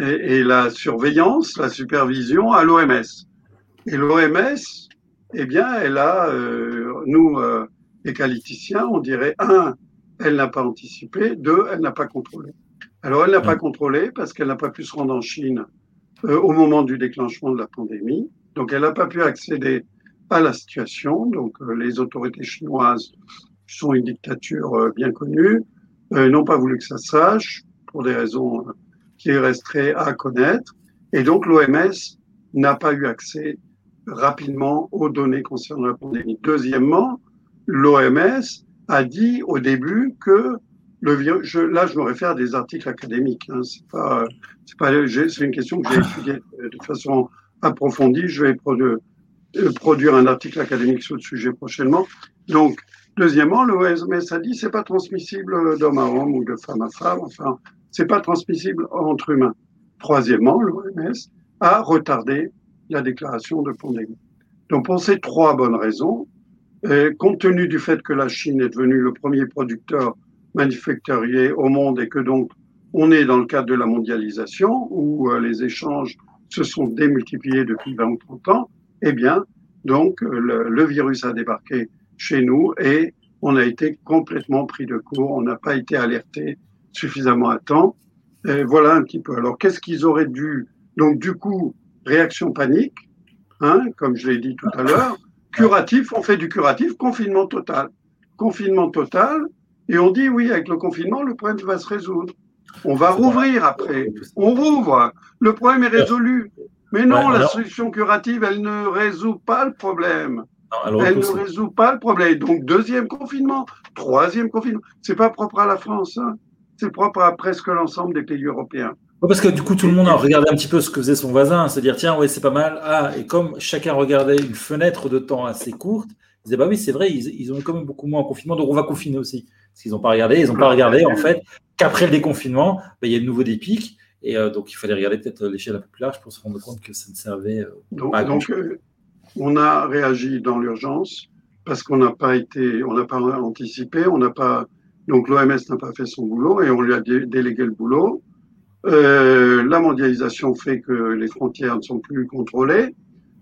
et, et, la surveillance, la supervision à l'OMS. Et l'OMS, eh bien, elle a, euh, nous, les qualiticiens, on dirait, un, elle n'a pas anticipé, deux, elle n'a pas contrôlé. Alors, elle n'a pas contrôlé parce qu'elle n'a pas pu se rendre en Chine euh, au moment du déclenchement de la pandémie. Donc, elle n'a pas pu accéder à la situation. Donc, euh, les autorités chinoises, qui sont une dictature euh, bien connue, n'ont pas voulu que ça sache pour des raisons qui resteraient à connaître. Et donc, l'OMS n'a pas eu accès rapidement aux données concernant la pandémie. Deuxièmement, l'OMS a dit au début que le virus, je, là, je me réfère à des articles académiques. Hein, c'est pas, c'est pas, c'est une question que j'ai étudiée de façon approfondie. Je vais produire, produire un article académique sur le sujet prochainement. Donc, deuxièmement, l'OMS a dit c'est pas transmissible d'homme à homme ou de femme à femme. Enfin, c'est pas transmissible entre humains. Troisièmement, l'OMS a retardé la déclaration de pandémie. Donc, pour ces trois bonnes raisons, euh, compte tenu du fait que la Chine est devenue le premier producteur manufacturier au monde et que donc on est dans le cadre de la mondialisation où euh, les échanges se sont démultipliés depuis 20 ou 30 ans, eh bien, donc le, le, virus a débarqué chez nous et on a été complètement pris de court, on n'a pas été alerté suffisamment à temps. Et voilà un petit peu. Alors, qu'est-ce qu'ils auraient dû Donc, du coup, réaction panique, hein, comme je l'ai dit tout à l'heure, curatif, on fait du curatif, confinement total. Confinement total, et on dit oui, avec le confinement, le problème va se résoudre. On va rouvrir après. On rouvre. Le problème est résolu. Mais non, la solution curative, elle ne résout pas le problème. Elle ne résout pas le problème. Donc, deuxième confinement, troisième confinement. C'est pas propre à la France. Hein. C'est propre à presque l'ensemble des pays européens. Ouais, parce que du coup, tout le monde a regardé un petit peu ce que faisait son voisin, se dire tiens, ouais, c'est pas mal. Ah, et comme chacun regardait une fenêtre de temps assez courte, ils disaient bah oui, c'est vrai, ils, ils ont quand même beaucoup moins en confinement, donc on va confiner aussi. Parce qu'ils n'ont pas regardé, ils n'ont pas regardé en fait qu'après le déconfinement, bah, il y a de nouveau des pics. Et euh, donc, il fallait regarder peut-être l'échelle un peu plus large pour se rendre compte que ça ne servait euh, donc, pas à donc, euh, on a réagi dans l'urgence parce qu'on n'a pas été, on n'a pas anticipé, on n'a pas, donc l'OMS n'a pas fait son boulot et on lui a dé délégué le boulot. Euh, la mondialisation fait que les frontières ne sont plus contrôlées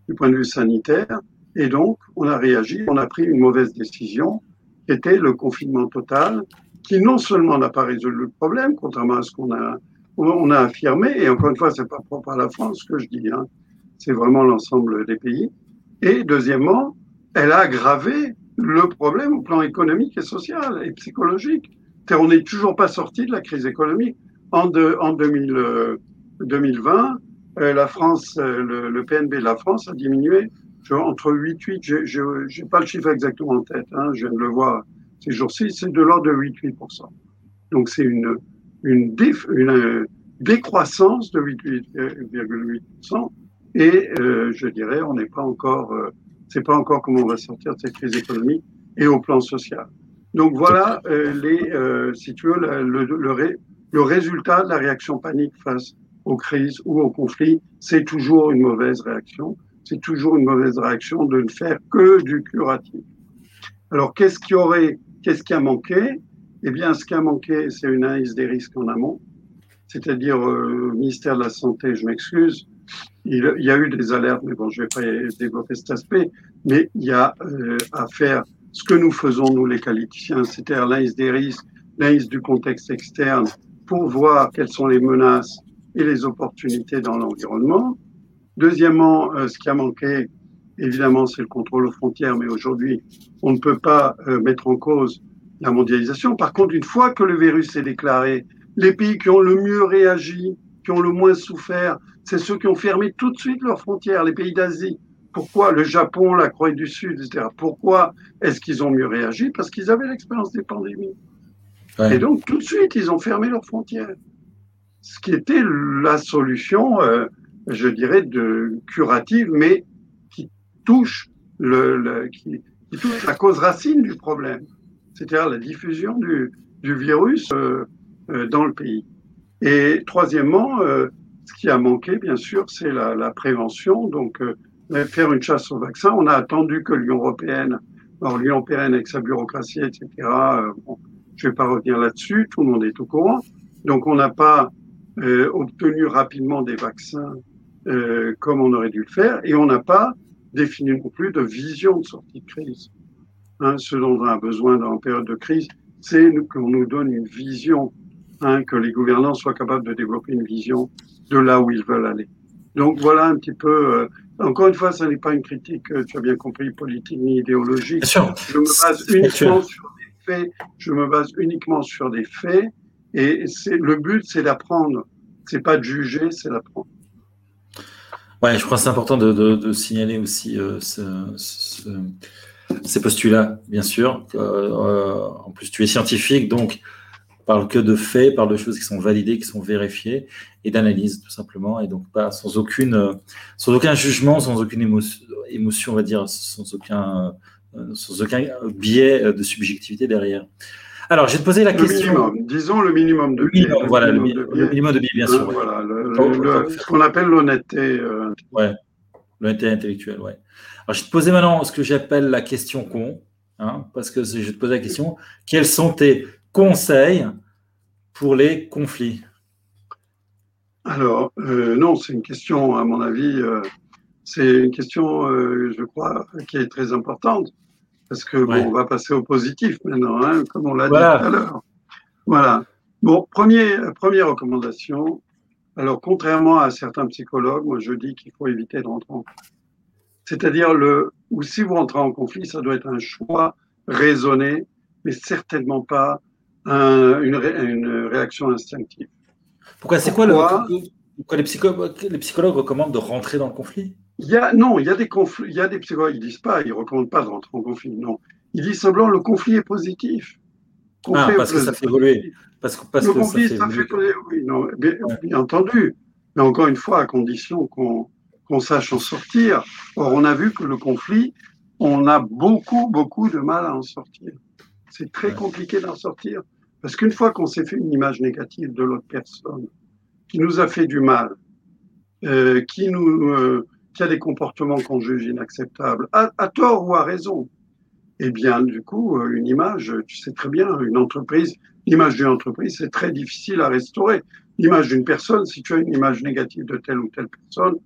du point de vue sanitaire et donc on a réagi, on a pris une mauvaise décision qui était le confinement total qui non seulement n'a pas résolu le problème, contrairement à ce qu'on a on a affirmé, et encore une fois, c'est pas propre à la France que je dis, hein, c'est vraiment l'ensemble des pays. Et deuxièmement, elle a aggravé le problème au plan économique et social et psychologique. On n'est toujours pas sorti de la crise économique. En, de, en 2000, euh, 2020, euh, la France, euh, le, PNB de la France a diminué entre 8-8, je n'ai pas le chiffre exactement en tête, hein, je viens de le voir ces jours-ci, c'est de l'ordre de 8-8%. Donc c'est une, une, décroissance de 8,8% et je dirais on n'est pas encore, c'est pas encore comment on va sortir de cette crise économique et au plan social. Donc voilà les, si tu veux, le, le, le, le, résultat de la réaction panique face aux crises ou aux conflits, c'est toujours une mauvaise réaction. C'est toujours une mauvaise réaction de ne faire que du curatif. Alors qu'est-ce qui aurait, qu'est-ce qui a manqué? Eh bien, ce qui a manqué, c'est une analyse des risques en amont. c'est-à-dire euh, ministère de la Santé, je m'excuse, il, y a eu des alertes, mais bon, je vais pas développer cet aspect, mais il y a euh, à faire ce que nous faisons, nous les qualiticiens, c'est-à-dire l'analyse des risques, l'analyse du contexte externe, pour voir quelles sont les menaces et les opportunités dans l'environnement. Deuxièmement, euh, ce qui a manqué, évidemment, c'est le contrôle aux frontières, mais aujourd'hui, on ne peut pas euh, mettre en cause la mondialisation. Par contre, une fois que le virus est déclaré, les pays qui ont le mieux réagi, qui ont le moins souffert, c'est ceux qui ont fermé tout de suite leurs frontières, les pays d'Asie. Pourquoi le Japon, la Corée du Sud, etc. Pourquoi est-ce qu'ils ont mieux réagi? Parce qu'ils avaient l'expérience des pandémies. Et donc, tout de suite, ils ont fermé leurs frontières. Ce qui était la solution, euh, je dirais, de curative, mais qui touche, la cause racine du problème, c'est-à-dire la diffusion du, virus euh, euh, dans le pays. Et troisièmement, ce qui a manqué, bien sûr, c'est la, prévention. Donc, faire une chasse au vaccin, on a attendu que l'Union européenne, alors l'Union européenne avec sa bureaucratie, etc., je ne vais pas revenir là-dessus, tout le monde est au courant. Donc, on n'a pas obtenu rapidement des vaccins comme on aurait dû le faire, et on n'a pas défini non plus de vision de sortie de crise. Hein, ce dont on a besoin dans la période de crise, c'est qu'on nous donne une vision Hein, que les gouvernants soient capables de développer une vision de là où ils veulent aller. Donc voilà un petit peu. Euh, encore une fois, ce n'est pas une critique, euh, tu as bien compris, politique ni idéologique. Je me base uniquement sur Je me base uniquement sur des faits. Et c'est le but, c'est d'apprendre. C'est pas de juger, c'est d'apprendre. Ouais, je crois que c'est important de, signaler aussi euh, ce, ce, ces postulats, bien sûr. Euh, en plus, tu es scientifique, donc parle que de faits, parle de choses qui sont validées, qui sont vérifiées, et d'analyse tout simplement, et donc pas sans aucune, euh, sans aucun jugement, sans aucune émotion, on va dire, sans aucun, euh, sans aucun biais de subjectivité derrière. Alors, je vais te poser la question. disons le minimum de biais. voilà, le, minimum de biais, bien sûr. Voilà, ce qu'on appelle l'honnêteté. Euh, ouais, l'honnêteté intellectuelle, ouais. Alors, je vais te poser maintenant ce que j'appelle la question con, hein, parce que je vais te poser la question quels sont tes conseils pour les conflits? Alors, euh, non, c'est une question, à mon avis, euh, c'est une question, euh, je crois, qui est très importante, parce que bon, on va passer au positif maintenant, hein, comme on l'a dit tout à l'heure. Voilà. Bon, premier, première recommandation. Alors, contrairement à certains psychologues, moi, je dis qu'il faut éviter de rentrer en conflit. C'est-à-dire, le, ou si vous rentrez en conflit, ça doit être un choix raisonné, mais certainement pas une, réaction instinctive. Pourquoi C'est quoi le, pourquoi les, psychologues, les psychologues recommandent de rentrer dans le conflit? Il y a, Non, il y a des conflits, il y a des psychologues, ils disent pas, ils recommandent pas de rentrer en conflit, non. Ils disent simplement le conflit est positif. ah, parce que ça fait évoluer. Parce que, parce le conflit, ça fait, évoluer, oui, non, bien, entendu. Mais encore une fois, à condition qu'on sache en sortir. Or, on a vu que le conflit, on a beaucoup, beaucoup de mal à en sortir. C'est très compliqué d'en sortir. Parce qu'une fois qu'on s'est fait une image négative de l'autre personne, qui nous a fait du mal, euh, qui, nous, euh, qui a des comportements qu'on juge inacceptables, à, tort ou à raison, eh bien, du coup, euh, une image, tu sais très bien, une entreprise, l'image d'une entreprise, c'est très difficile à restaurer. L'image d'une personne, si tu as une image négative de telle ou telle personne,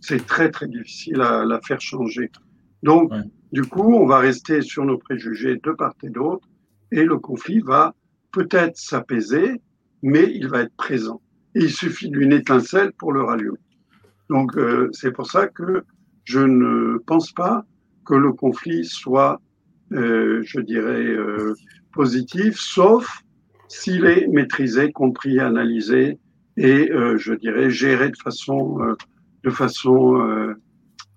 c'est très, très difficile à la faire changer. Donc, du coup, on va rester sur nos préjugés de part et d'autre, et le conflit va peut-être s'apaiser, mais il va être présent. Et il suffit d'une étincelle pour le rallumer. Donc euh, c'est pour ça que je ne pense pas que le conflit soit, euh, je dirais, euh, positif, sauf s'il est maîtrisé, compris, analysé et, je dirais, géré de façon, de façon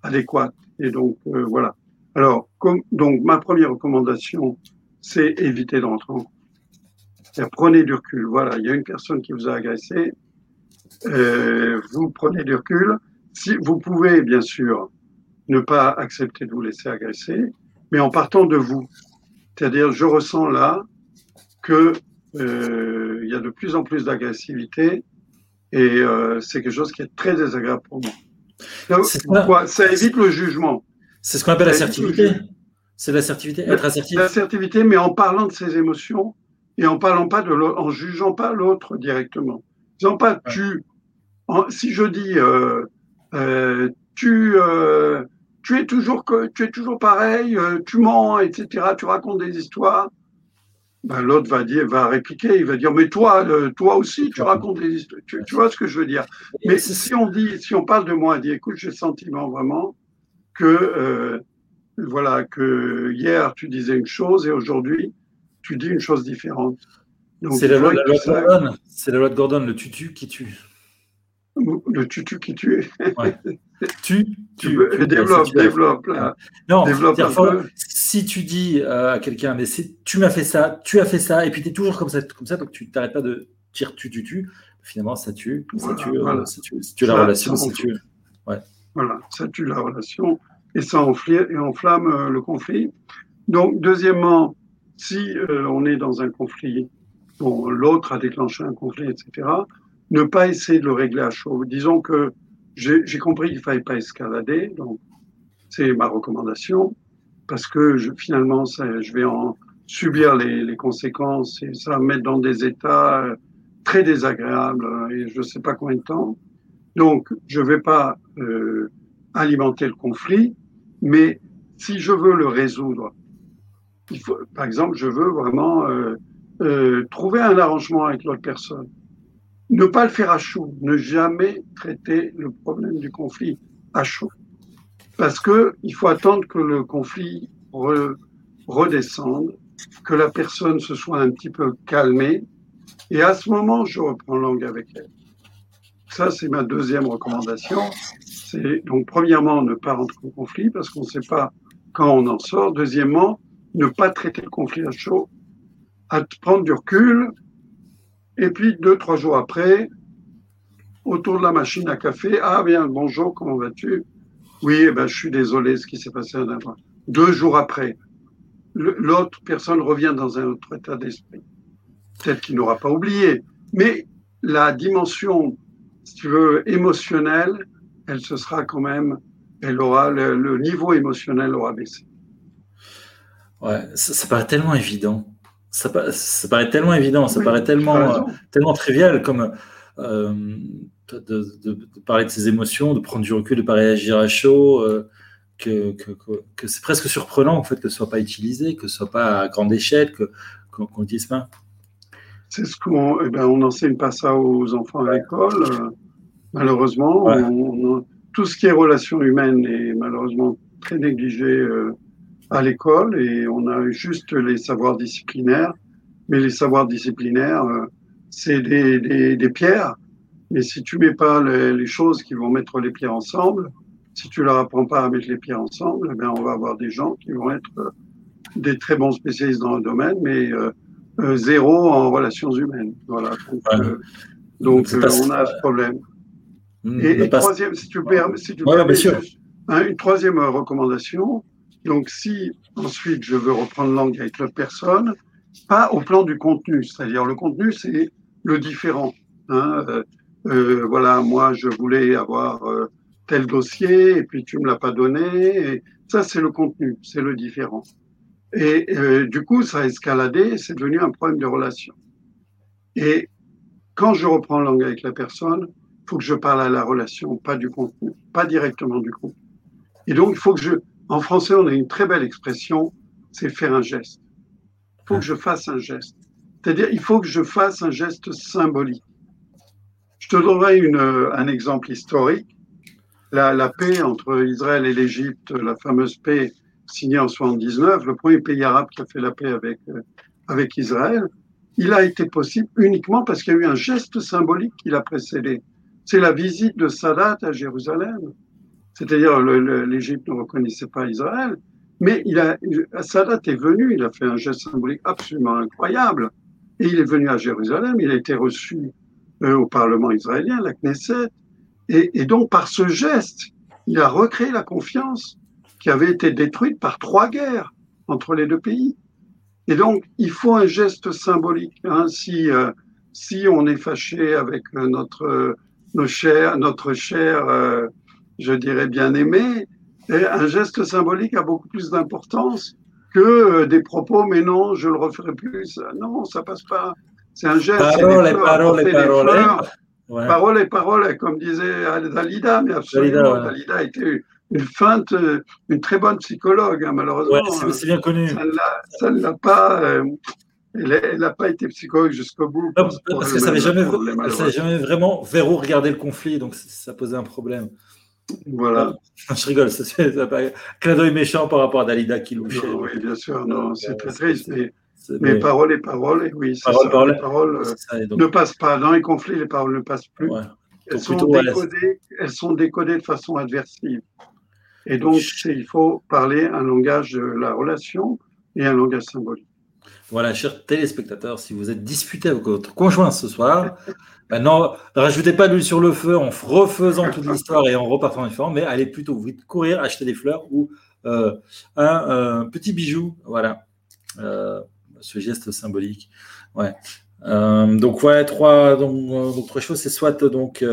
adéquate. Et donc voilà. Alors, comme, donc ma première recommandation, c'est éviter de rentrer en Prenez du recul. Voilà, il y a une personne qui vous a agressé. Euh, vous prenez du recul. Si vous pouvez, bien sûr, ne pas accepter de vous laisser agresser, mais en partant de vous. C'est-à-dire, je ressens là que euh, il y a de plus en plus d'agressivité et euh, c'est quelque chose qui est très désagréable pour moi. pourquoi? Ça évite le jugement. C'est ce qu'on appelle l'assertivité. C'est l'assertivité, être assertif. L'assertivité, mais en parlant de ses émotions et en parlant pas de en jugeant pas l'autre directement. Disons pas tu. si je dis euh, euh, tu, euh, tu es toujours tu es toujours pareil, tu mens, etc. Tu racontes des histoires. Ben, l'autre va dire, va répliquer, il va dire, mais toi, toi aussi, tu racontes des histoires. Tu, vois ce que je veux dire? Mais si on dit, si on parle de moi, dit, écoute, j'ai le sentiment vraiment que voilà que hier tu disais une chose et aujourd'hui tu dis une chose différente. C'est la, loi, de Gordon. C'est la loi de Gordon, le tutu qui tue. Le tutu qui tue. (laughs) Tu, tu, développe, développe. non, si tu dis euh, à quelqu'un, mais tu m'as fait ça, tu as fait ça, et puis tu es toujours comme ça, comme ça, donc tu t'arrêtes pas de dire tu, tu, tu. Finalement, ça tue, ça, tue, euh, ça, tue, la relation, ça, tue. Ouais. Voilà, ça tue la relation et ça enflamme euh, le conflit. Donc, deuxièmement, si on est dans un conflit l'autre a déclenché un conflit, etc. Ne pas essayer de le régler à chaud. Disons que j'ai compris qu'il ne fallait pas escalader, donc c'est ma recommandation, parce que je, finalement, je vais en subir les, conséquences et ça va me mettre dans des états euh, très désagréables euh, et je ne sais pas combien de temps. Donc, je ne vais pas euh, alimenter le conflit, mais si je veux le résoudre, il faut, par exemple, je veux vraiment euh, trouver un arrangement avec l'autre personne. Ne pas le faire à chaud, ne jamais traiter le problème du conflit à chaud. Parce que il faut attendre que le conflit redescende, que la personne se soit un petit peu calmée, et à ce moment, je reprends langue avec elle. Ça, c'est ma deuxième recommandation. C'est donc premièrement ne pas rentrer en conflit parce qu'on ne sait pas quand on en sort. Deuxièmement, ne pas traiter le conflit à chaud à prendre du recul. Et puis, deux, trois jours après, autour de la machine à café, ah bien, bonjour, comment vas-tu? Oui, eh ben, je suis désolé ce qui s'est passé à. Deux jours après, l'autre personne revient dans un autre état d'esprit. Peut-être qu'il n'aura pas oublié, mais la dimension, si tu veux, émotionnelle, elle se sera quand même, elle aura, le, niveau émotionnel aura baissé. Ouais, ça paraît tellement évident ça, paraît tellement évident, ça paraît tellement, tellement trivial comme euh, de, parler de ses émotions, de prendre du recul, de ne pas réagir à chaud, euh, que, que, c'est presque surprenant en fait que ce soit pas utilisé, que ce soit pas à grande échelle, qu'on ne le dise pas. C'est ce qu'on eh ben, on n'enseigne pas ça aux enfants à l'école. Euh, malheureusement, tout ce qui est relations humaines est malheureusement très négligé à l'école et on a juste les savoirs disciplinaires. Mais les savoirs disciplinaires, euh, c'est des, des, des, pierres. Mais si tu mets pas les, les, choses qui vont mettre les pierres ensemble, si tu leur apprends pas à mettre les pierres ensemble, eh on va avoir des gens qui vont être euh, des très bons spécialistes dans le domaine, mais euh, euh zéro en relations humaines. Voilà. Donc, on a ce problème. Mmh, et, troisième, si tu permets, si tu permets, hein, une troisième recommandation, donc, si ensuite je veux reprendre langue avec l'autre personne, pas au plan du contenu, c'est-à-dire le contenu, c'est le différent. Hein. Euh, euh, voilà, moi, je voulais avoir euh, tel dossier et puis tu me l'as pas donné. Ça, c'est le contenu, c'est le différent. Et du coup, ça a escaladé, c'est devenu un problème de relation. Et quand je reprends langue avec la personne, il faut que je parle à la relation, pas du contenu, pas directement du contenu. Et donc, il faut que je, en français, on a une très belle expression, c'est faire un geste. Il faut que je fasse un geste. C'est-à-dire, il faut que je fasse un geste symbolique. Je te donnerai un exemple historique. La, paix entre Israël et l'Égypte, la fameuse paix signée en 79, le premier pays arabe qui a fait la paix avec, euh, avec Israël, il a été possible uniquement parce qu'il y a eu un geste symbolique qui l'a précédé. C'est la visite de Sadat à Jérusalem. C'est-à-dire, l'Égypte ne reconnaissait pas Israël, mais il a, Sadat est venu, il a fait un geste symbolique absolument incroyable, et il est venu à Jérusalem, il a été reçu euh, au Parlement israélien, la Knesset, et, donc par ce geste, il a recréé la confiance qui avait été détruite par trois guerres entre les deux pays. Et donc, il faut un geste symbolique. Hein, si, euh, si on est fâché avec notre, nos notre euh, je dirais bien aimé, et un geste symbolique a beaucoup plus d'importance que euh, des propos, mais non, je le referai plus. Non, ça passe pas. C'est un geste. Parole, parole, parole. Parole et parole, comme disait Dalida, mais absolument, Dalida, a été une feinte, une très bonne psychologue, hein, malheureusement. c'est bien connu. Ça ne l'a pas. Euh, elle n'a pas été psychologue jusqu'au bout. parce, que ça n'avait jamais, jamais, vraiment vers où regarder le conflit, donc ça posait un problème. Voilà. Je rigole, c'est pas clin d'œil méchant par rapport à Dalida qui louchait. oui, bien sûr, non, c'est très triste. Mais, mais paroles et paroles, et oui, parole, ça, parole, les paroles euh, ne passent pas. Dans les conflits, les paroles ne passent plus. Elles, sont décodées, elles sont décodées de façon adversive. Et donc, il faut parler un langage de la relation et un langage symbolique. Voilà, chers téléspectateurs, si vous êtes disputé avec votre conjoint ce soir, ben non, ne rajoutez pas l'huile sur le feu en refaisant toute l'histoire et en repartant différent, mais allez plutôt vite courir, acheter des fleurs ou euh, un, petit bijou. Voilà, euh, ce geste symbolique. Ouais. Euh, donc, ouais, trois, donc, trois choses, c'est soit donc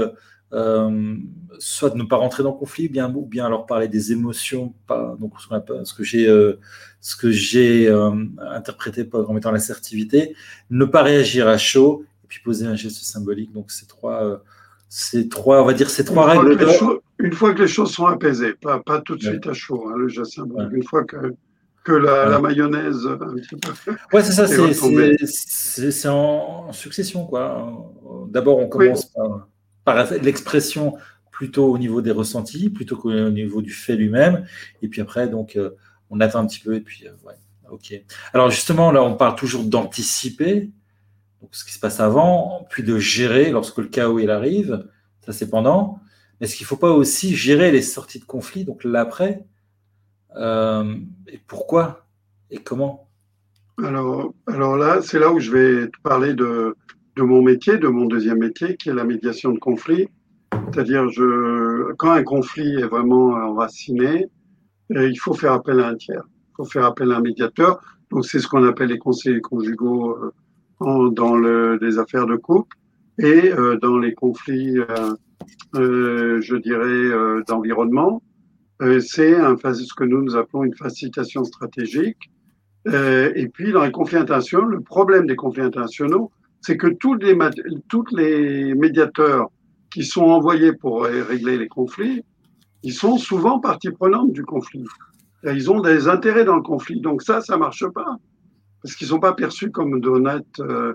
euh, soit ne pas rentrer dans le conflit, bien, ou bien alors parler des émotions, pas, donc ce que j'ai euh, euh, interprété en mettant l'assertivité, ne pas réagir à chaud, et puis poser un geste symbolique. Donc ces trois, ces trois, on va dire ces trois une règles. Fois une fois que les choses sont apaisées, pas, pas tout de suite à chaud, hein, le geste symbolique. Une fois que que la, la, mayonnaise. Ouais, c'est ça, c'est en succession. quoi. D'abord, on commence par par l'expression plutôt au niveau des ressentis, plutôt qu'au niveau du fait lui-même. Et puis après, donc, euh, on attend un petit peu. Et puis, euh, ouais, ok. Alors justement, là, on parle toujours d'anticiper, donc ce qui se passe avant, puis de gérer lorsque le chaos il arrive. Ça, c'est pendant. Est-ce qu'il ne faut pas aussi gérer les sorties de conflit, donc l'après? Euh, Et pourquoi? Et comment? Alors, alors là, c'est là où je vais te parler de, de mon métier, de mon deuxième métier, qui est la médiation de conflit. C'est-à-dire, je, quand un conflit est vraiment enraciné, euh, il faut faire appel à un tiers. Il faut faire appel à un médiateur. Donc, c'est ce qu'on appelle les conseils conjugaux euh, dans le, des affaires de couple et euh, dans les conflits, je dirais, d'environnement. c'est ce que nous, nous appelons une facilitation stratégique. et puis, dans les conflits internationaux, le problème des conflits internationaux, c'est que tous les, les médiateurs qui sont envoyés pour régler les conflits, ils sont souvent partie prenante du conflit. Ils ont des intérêts dans le conflit. Donc ça, ça marche pas. Parce qu'ils sont pas perçus comme d'honnêtes euh,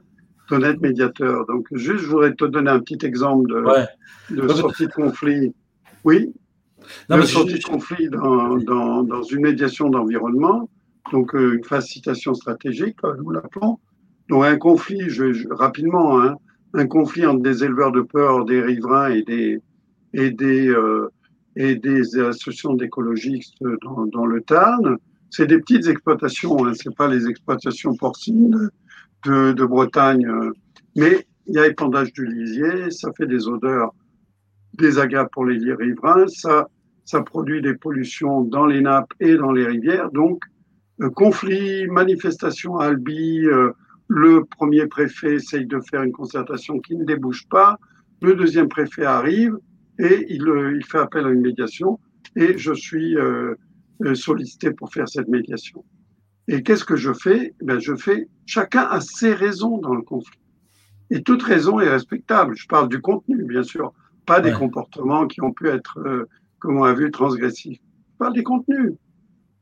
médiateurs. Donc juste, je voudrais te donner un petit exemple de, de sortie de conflit. Oui non, de sortie de conflit dans, dans, dans une médiation d'environnement. Donc euh, une facilitation stratégique, nous l'appelons. Donc un conflit, je, rapidement, hein, un conflit entre des éleveurs de peur, des riverains et des et des euh, et des associations d'écologistes dans, dans, le Tarn, c'est des petites exploitations, hein, c'est pas les exploitations porcines de, Bretagne, euh, mais il y a épandage du lisier, ça fait des odeurs désagréables pour les riverains, ça produit des pollutions dans les nappes et dans les rivières, donc euh, conflit, manifestation à Albi, euh, le premier préfet essaye de faire une concertation qui ne débouche pas. Le deuxième préfet arrive et il, euh, fait appel à une médiation et je suis sollicité pour faire cette médiation. Et qu'est-ce que je fais? Ben, Je fais, chacun a ses raisons dans le conflit. Et toute raison est respectable. Je parle du contenu, bien sûr, pas des comportements qui ont pu être, comme on a vu, transgressifs. Je parle des contenus.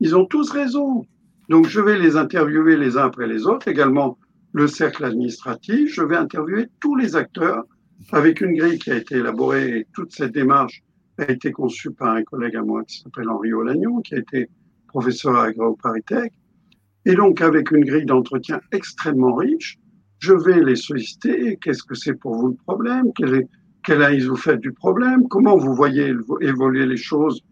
Ils ont tous raison. Donc je vais les interviewer les uns après les autres, également le cercle administratif, je vais interviewer tous les acteurs avec une grille qui a été élaborée et toute cette démarche a été conçue par un collègue à moi qui s'appelle Henri Olagnon, qui a été professeur à AgroParisTech. Et donc, avec une grille d'entretien extrêmement riche, je vais les solliciter. Qu'est-ce que c'est pour vous le problème? Quelle, quelle analyse vous faites du problème? Comment vous voyez évoluer les choses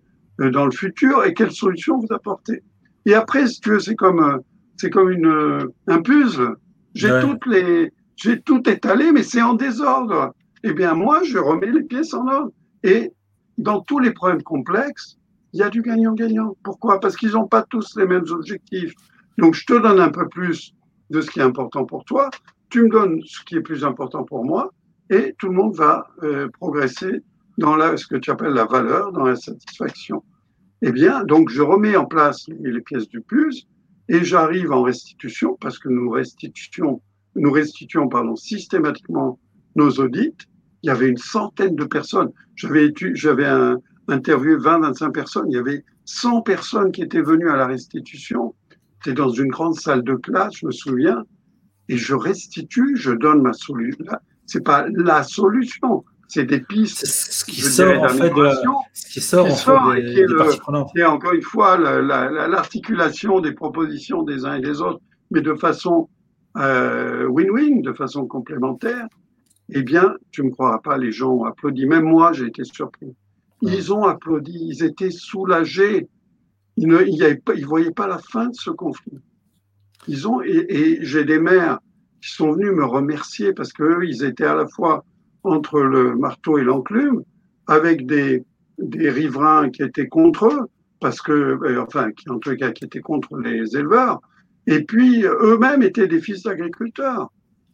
euh, dans le futur? Et quelles solutions vous apportez? Et après, si tu veux, c'est comme, euh, c'est comme une, euh, un puzzle. J'ai toutes les, j'ai tout étalé, mais c'est en désordre. Eh bien, moi, je remets les pièces en ordre. Et dans tous les problèmes complexes, il y a du gagnant-gagnant. Pourquoi? Parce qu'ils n'ont pas tous les mêmes objectifs. Donc, je te donne un peu plus de ce qui est important pour toi. Tu me donnes ce qui est plus important pour moi. Et tout le monde va euh, progresser dans ce que tu appelles la valeur, dans la satisfaction. Eh bien, donc, je remets en place les pièces du plus et j'arrive en restitution parce que nous restituons, nous restituons pardon, systématiquement nos audits il y avait une centaine de personnes. J'avais interviewé 20-25 personnes. Il y avait 100 personnes qui étaient venues à la restitution. C'était dans une grande salle de classe, je me souviens. Et je restitue, je donne ma solution. C'est pas la solution, c'est des pistes. Ce qui sort en fait de ce qui sort, en fait des, et encore une fois l'articulation des propositions des uns et des autres, mais de façon euh, win-win, de façon complémentaire. Eh bien, tu me croiras pas, les gens ont applaudi. Même moi, j'ai été surpris. Ils ont applaudi, ils étaient soulagés. Ils ne ils voyaient pas la fin de ce conflit. Ils ont, et, et j'ai des maires qui sont venus me remercier parce qu'eux, ils étaient à la fois entre le marteau et l'enclume, avec des, des riverains qui étaient contre eux, parce que, euh, enfin, qui en tout cas qui étaient contre les éleveurs, et puis eux-mêmes étaient des fils d'agriculteurs,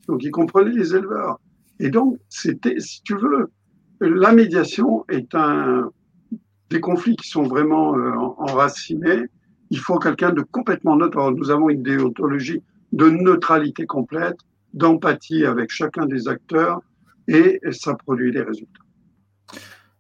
donc ils comprenaient les éleveurs. Et donc, c'était, si tu veux, la médiation est un des conflits qui sont vraiment euh, enracinés. Il faut quelqu'un de complètement neutre. nous avons une déontologie de neutralité complète, d'empathie avec chacun des acteurs, et ça produit des résultats.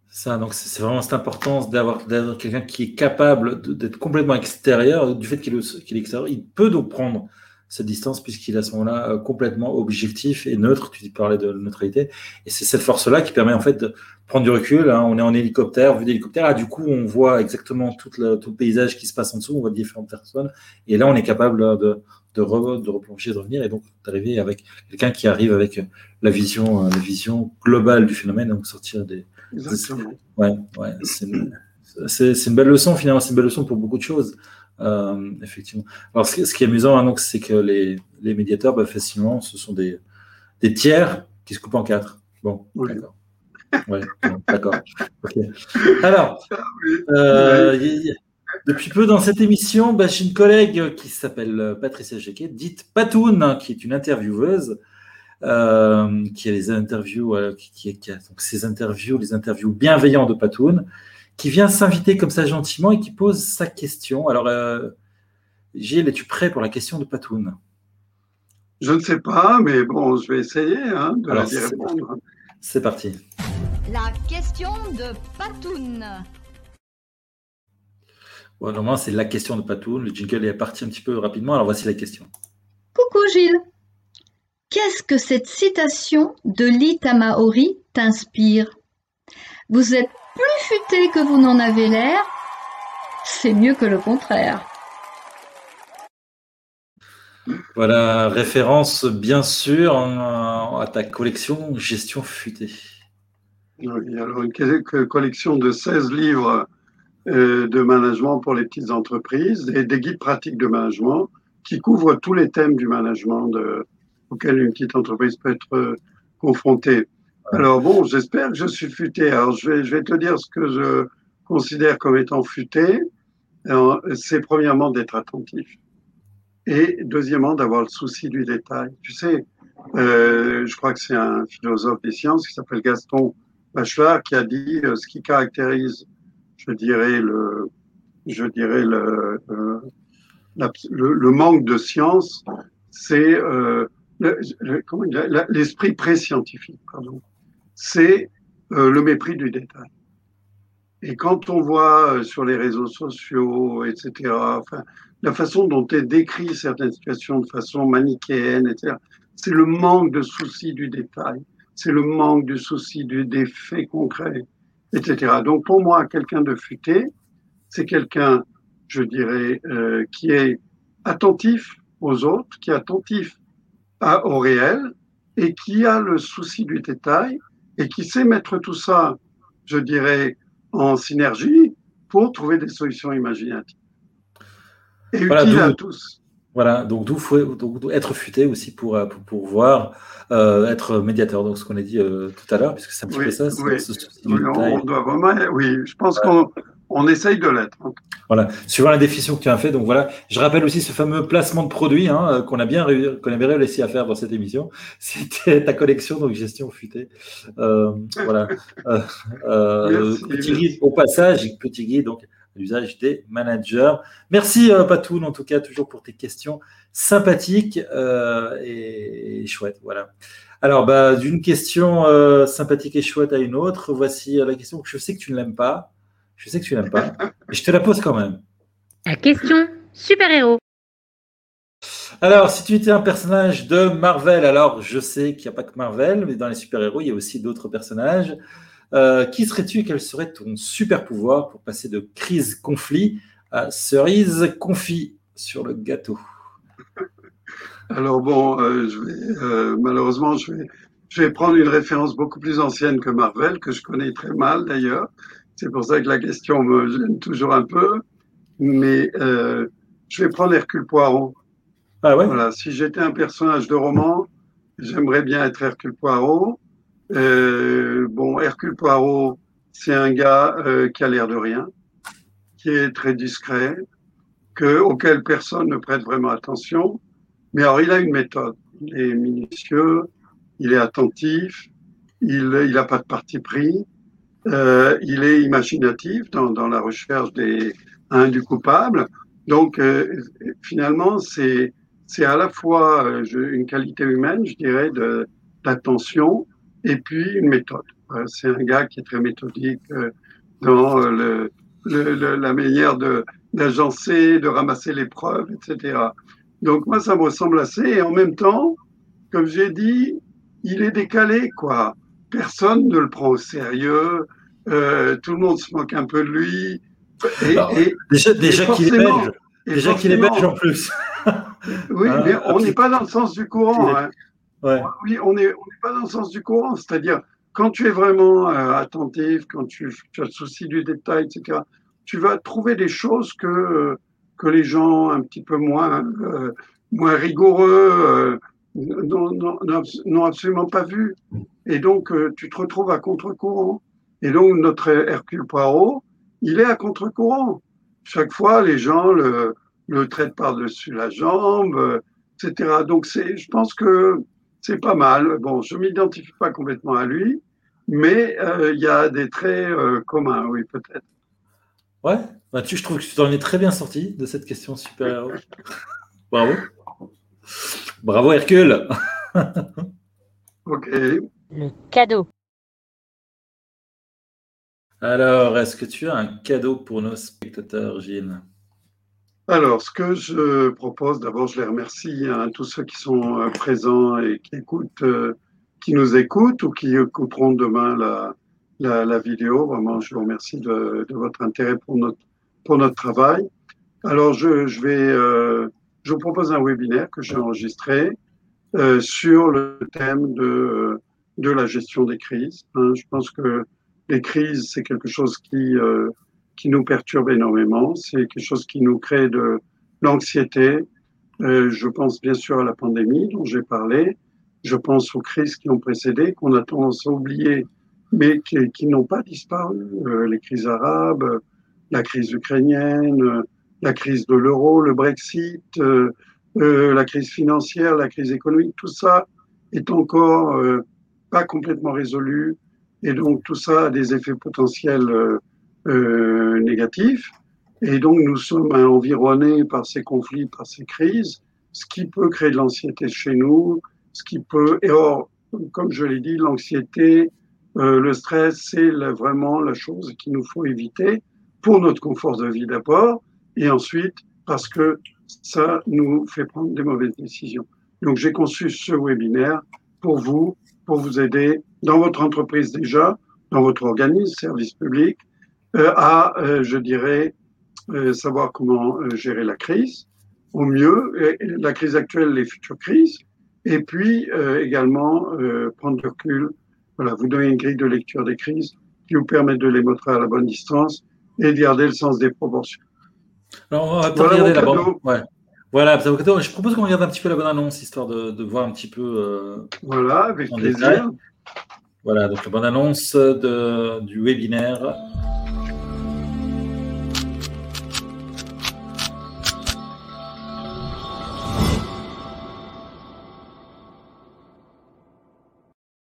Ça, donc c'est vraiment cette importance d'avoir quelqu'un qui est capable d'être complètement extérieur, du fait qu'il est, extérieur, il peut donc prendre cette distance puisqu'il est à ce moment-là euh, complètement objectif et neutre. Tu parlais de neutralité. Et c'est cette force-là qui permet en fait de prendre du recul. Hein. On est en hélicoptère, vue d'hélicoptère. Ah, du coup, on voit exactement tout le, tout le, paysage qui se passe en dessous. On voit différentes personnes. Et là, on est capable de, de, de replonger, de revenir, et donc d'arriver avec quelqu'un qui arrive avec la vision, euh, la vision globale du phénomène, donc sortir des. Exactement. Ouais, ouais, c'est une, une, belle leçon finalement, c'est une belle leçon pour beaucoup de choses. Euh, effectivement. Alors, ce, qui est amusant, hein, c'est que les, les médiateurs, bah, facilement, ce sont des, des tiers qui se coupent en quatre. Bon, d'accord. Ouais, d'accord. Alors, euh, depuis peu dans cette émission, bah, j'ai une collègue qui s'appelle euh, Patricia Jacquet, dite Patoun, hein, qui est une intervieweuse, euh, qui a les interviews, qui, a donc ces interviews, les interviews bienveillants de Patoun, qui vient s'inviter comme ça gentiment et qui pose sa question. Alors, Gilles, es-tu prêt pour la question de Patoun? Je ne sais pas, mais bon, je vais essayer hein, de la répondre. C'est parti. La question de Patoun normalement, c'est la question de Patoun. Le jingle est parti un petit peu rapidement. Alors voici la question. Coucou Gilles. Qu'est-ce que cette citation de Lita Maori t'inspire? Vous êtes plus futé que vous n'en avez l'air. C'est mieux que le contraire. Voilà, référence bien sûr à ta collection Gestion futée. Oui, alors une collection de 16 livres euh, de management pour les petites entreprises et des guides pratiques de management qui couvrent tous les thèmes du management de, auxquels une petite entreprise peut être euh, confrontée. Alors bon, j'espère que je suis futé. Alors je vais, je vais te dire ce que je considère comme étant futé. C'est premièrement d'être attentif et deuxièmement d'avoir le souci du détail. Tu sais, euh, je crois que c'est un philosophe des sciences qui s'appelle Gaston Bachelard qui a dit euh, ce qui caractérise je dirais, le, je dirais le, euh, le, manque de science, c'est euh, l'esprit pré-scientifique, c'est euh, le mépris du détail. Et quand on voit sur les réseaux sociaux, etc., enfin, la façon dont est décrit certaines situations de façon manichéenne, etc., c'est le manque de souci du détail, c'est le manque de souci du, des faits concrets. Donc pour moi, quelqu'un de futé, c'est quelqu'un, je dirais, euh, qui est attentif aux autres, qui est attentif à, au réel et qui a le souci du détail et qui sait mettre tout ça, je dirais, en synergie pour trouver des solutions imaginatives et utiles à tous. Voilà, donc d'où faut être futé aussi pour, euh, pour pouvoir euh, être médiateur, donc ce qu'on a dit euh, tout à l'heure, puisque c'est un petit peu ça. Oui, oui on, doit vraiment, oui, je pense qu'on on essaye de l'être. Voilà, suivant la définition que tu as fait. Donc voilà, je rappelle aussi ce fameux placement de produit hein, qu'on a bien qu'on avait réussi à faire dans cette émission. (laughs) C'était ta collection, donc gestion futée. voilà. (laughs) petit guide au passage, petit guide donc l'usage des managers. Merci euh, Patoun, en tout cas, toujours pour tes questions sympathiques euh, et, chouettes. Voilà. Alors, bah, d'une question euh, sympathique et chouette à une autre, voici la question que je sais que tu ne l'aimes pas. Je sais que tu n'aimes pas. Mais je te la pose quand même. La question super-héros. Alors, si tu étais un personnage de Marvel, alors je sais qu'il n'y a pas que Marvel, mais dans les super-héros, il y a aussi d'autres personnages. Euh, qui serais-tu et quel serait ton super pouvoir pour passer de crise-conflit à cerise confit sur le gâteau? Alors bon, euh, je vais, euh, malheureusement, je vais, je vais prendre une référence beaucoup plus ancienne que Marvel, que je connais très mal d'ailleurs. C'est pour ça que la question me gêne toujours un peu. Mais je vais prendre Hercule Poirot. Ah ouais? Voilà, si j'étais un personnage de roman, j'aimerais bien être Hercule Poirot. Euh, bon, Hercule Poirot, c'est un gars euh, qui a l'air de rien, qui est très discret, que, auquel personne ne prête vraiment attention. Mais alors, il a une méthode. Il est minutieux, il est attentif, il n'a pas de parti pris, euh, il est imaginatif dans, dans la recherche des, hein, du coupable. Donc, euh, finalement, c'est à la fois euh, une qualité humaine, je dirais, d'attention, et puis une méthode. Euh, c'est un gars qui est très méthodique euh, dans le, le, la manière d'agencer, de, ramasser les preuves, etc. Donc moi, ça me ressemble assez. Et en même temps, comme j'ai dit, il est décalé, quoi. Personne ne le prend au sérieux. Euh, tout le monde se moque un peu de lui. Et, et, déjà, déjà qu'il est belge. Déjà qu'il est belge en plus. (laughs) oui, mais on n'est pas dans le sens du courant. Hein. Oui, on n'est on pas dans le sens du courant. C'est-à-dire, quand tu es vraiment euh, attentif, quand tu, tu, as le souci du détail, etc., tu vas trouver des choses que, que les gens un petit peu moins, euh, moins rigoureux euh, n'ont absolument pas vu. Et donc, tu te retrouves à contre-courant. Et donc, notre Hercule Poirot, il est à contre-courant. Chaque fois, les gens le, le traitent par-dessus la jambe, etc. Donc, c'est, je pense que c'est pas mal. Bon, je m'identifie pas complètement à lui, mais euh, il y a des traits euh, communs, oui, peut-être. Ouais, bah, tu, je trouve que tu t'en es très bien sorti de cette question super (laughs) Bravo. Bravo Hercule. ok. Le cadeau. Alors, est-ce que tu as un cadeau pour nos spectateurs, Gilles? Alors, ce que je propose, d'abord, je les remercie à tous ceux qui sont euh, présents et qui écoutent, euh, qui nous écoutent ou qui écouteront demain la, la, la vidéo. Vraiment, je vous remercie de, de, votre intérêt pour notre, pour notre travail. Alors, je, je vais, euh, je vous propose un webinaire que j'ai enregistré euh, sur le thème de, de la gestion des crises. Hein. Je pense que les crises, c'est quelque chose qui euh, qui nous perturbe énormément. C'est quelque chose qui nous crée de l'anxiété. Euh, je pense bien sûr à la pandémie dont j'ai parlé. Je pense aux crises qui ont précédé, qu'on a tendance à oublier, mais qui, qui n'ont pas disparu. Euh, les crises arabes, la crise ukrainienne, la crise de l'euro, le Brexit, euh, euh la crise financière, la crise économique, tout ça est encore euh, pas complètement résolu. Et donc tout ça a des effets potentiels euh, euh, négatif. Et donc, nous sommes environnés par ces conflits, par ces crises, ce qui peut créer de l'anxiété chez nous, ce qui peut, et or, comme je l'ai dit, l'anxiété, euh, le stress, c'est vraiment la chose qu'il nous faut éviter pour notre confort de vie d'abord, et ensuite parce que ça nous fait prendre des mauvaises décisions. Donc, j'ai conçu ce webinaire pour vous, pour vous aider dans votre entreprise déjà, dans votre organisme, service public, euh, à, euh, je dirais, euh, savoir comment gérer la crise au mieux, la crise actuelle, les futures crises, et puis également prendre du recul. Voilà, vous donner une grille de lecture des crises qui vous permet de les montrer à la bonne distance et de garder le sens des proportions. Alors, on va regarder la bande. Ouais. Voilà, je propose qu'on regarde un petit peu la bonne annonce, histoire de, de voir un petit peu. Euh, voilà, avec plaisir. Voilà, donc la bonne annonce de, du webinaire.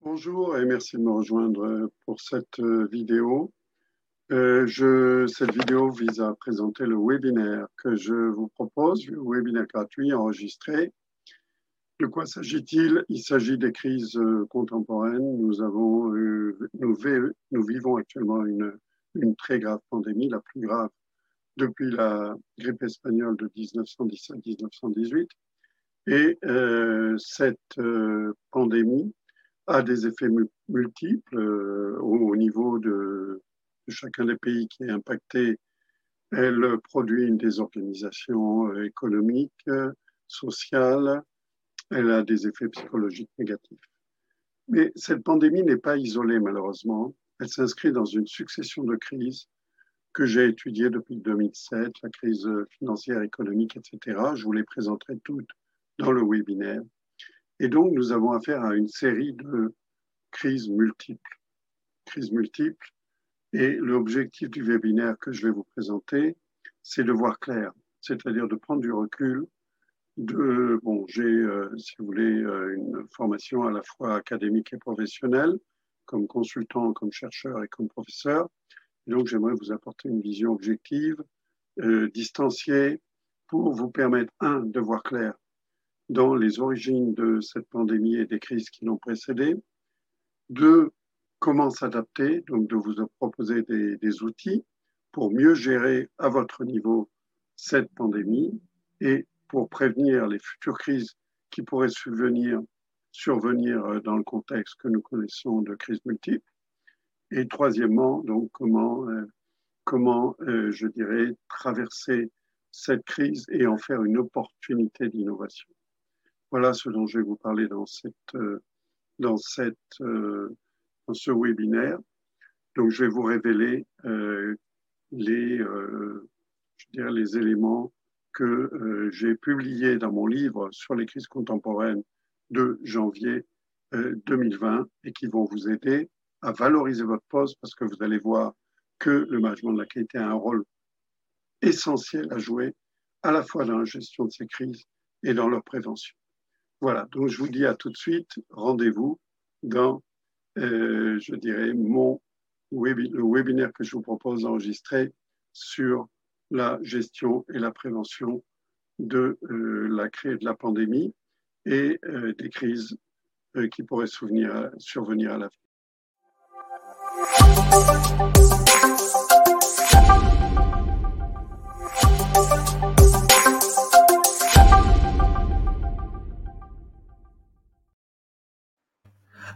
Bonjour et merci de me rejoindre pour cette euh, vidéo. Euh, je, cette vidéo vise à présenter le webinaire que je vous propose, le webinaire gratuit enregistré De quoi s'agit-il? Il s'agit des crises euh, contemporaines. Nous, avons, nous, nous vivons actuellement une, une très grave pandémie, la plus grave depuis la grippe espagnole de 1917-1918. Et euh, cette euh, pandémie a des effets multiples euh, au, niveau de, chacun des pays qui est impacté. Elle produit une désorganisation économique, sociale, elle a des effets psychologiques négatifs. Mais cette pandémie n'est pas isolée malheureusement. Elle s'inscrit dans une succession de crises que j'ai étudiées depuis 2007, la crise financière, économique, etc. Je vous les présenterai toutes dans le webinaire. Et donc, nous avons affaire à une série de crises multiples. Crises multiples. Et l'objectif du webinaire que je vais vous présenter, c'est de voir clair, c'est-à-dire de prendre du recul de, bon, j'ai, euh, si vous voulez, euh, une formation à la fois académique et professionnelle, comme consultant, comme chercheur et comme professeur. Donc, j'aimerais vous apporter une vision objective, euh, distanciée, pour vous permettre, un, de voir clair dans les origines de cette pandémie et des crises qui l'ont précédée, deux, comment s'adapter, donc de vous proposer des, des outils pour mieux gérer à votre niveau cette pandémie et pour prévenir les futures crises qui pourraient survenir, survenir euh, dans le contexte que nous connaissons de crises multiples. Et troisièmement, donc comment, euh, comment euh, je dirais, traverser cette crise et en faire une opportunité d'innovation. Voilà ce dont je vais vous parler dans, cette, dans, cette, dans ce webinaire. Donc, je vais vous révéler les, je dirais, les éléments que euh, j'ai publié dans mon livre sur les crises contemporaines de janvier 2020 euh, et qui vont vous aider à valoriser votre poste parce que vous allez voir que le management de la qualité a un rôle essentiel à jouer à la fois dans la gestion de ces crises et dans leur prévention. Voilà, donc je vous dis à tout de suite, rendez-vous dans, euh, je dirais, mon le webinaire que je vous propose d'enregistrer sur la gestion et la prévention de euh, la crise de la pandémie et euh, des crises euh, qui pourraient survenir à l'avenir.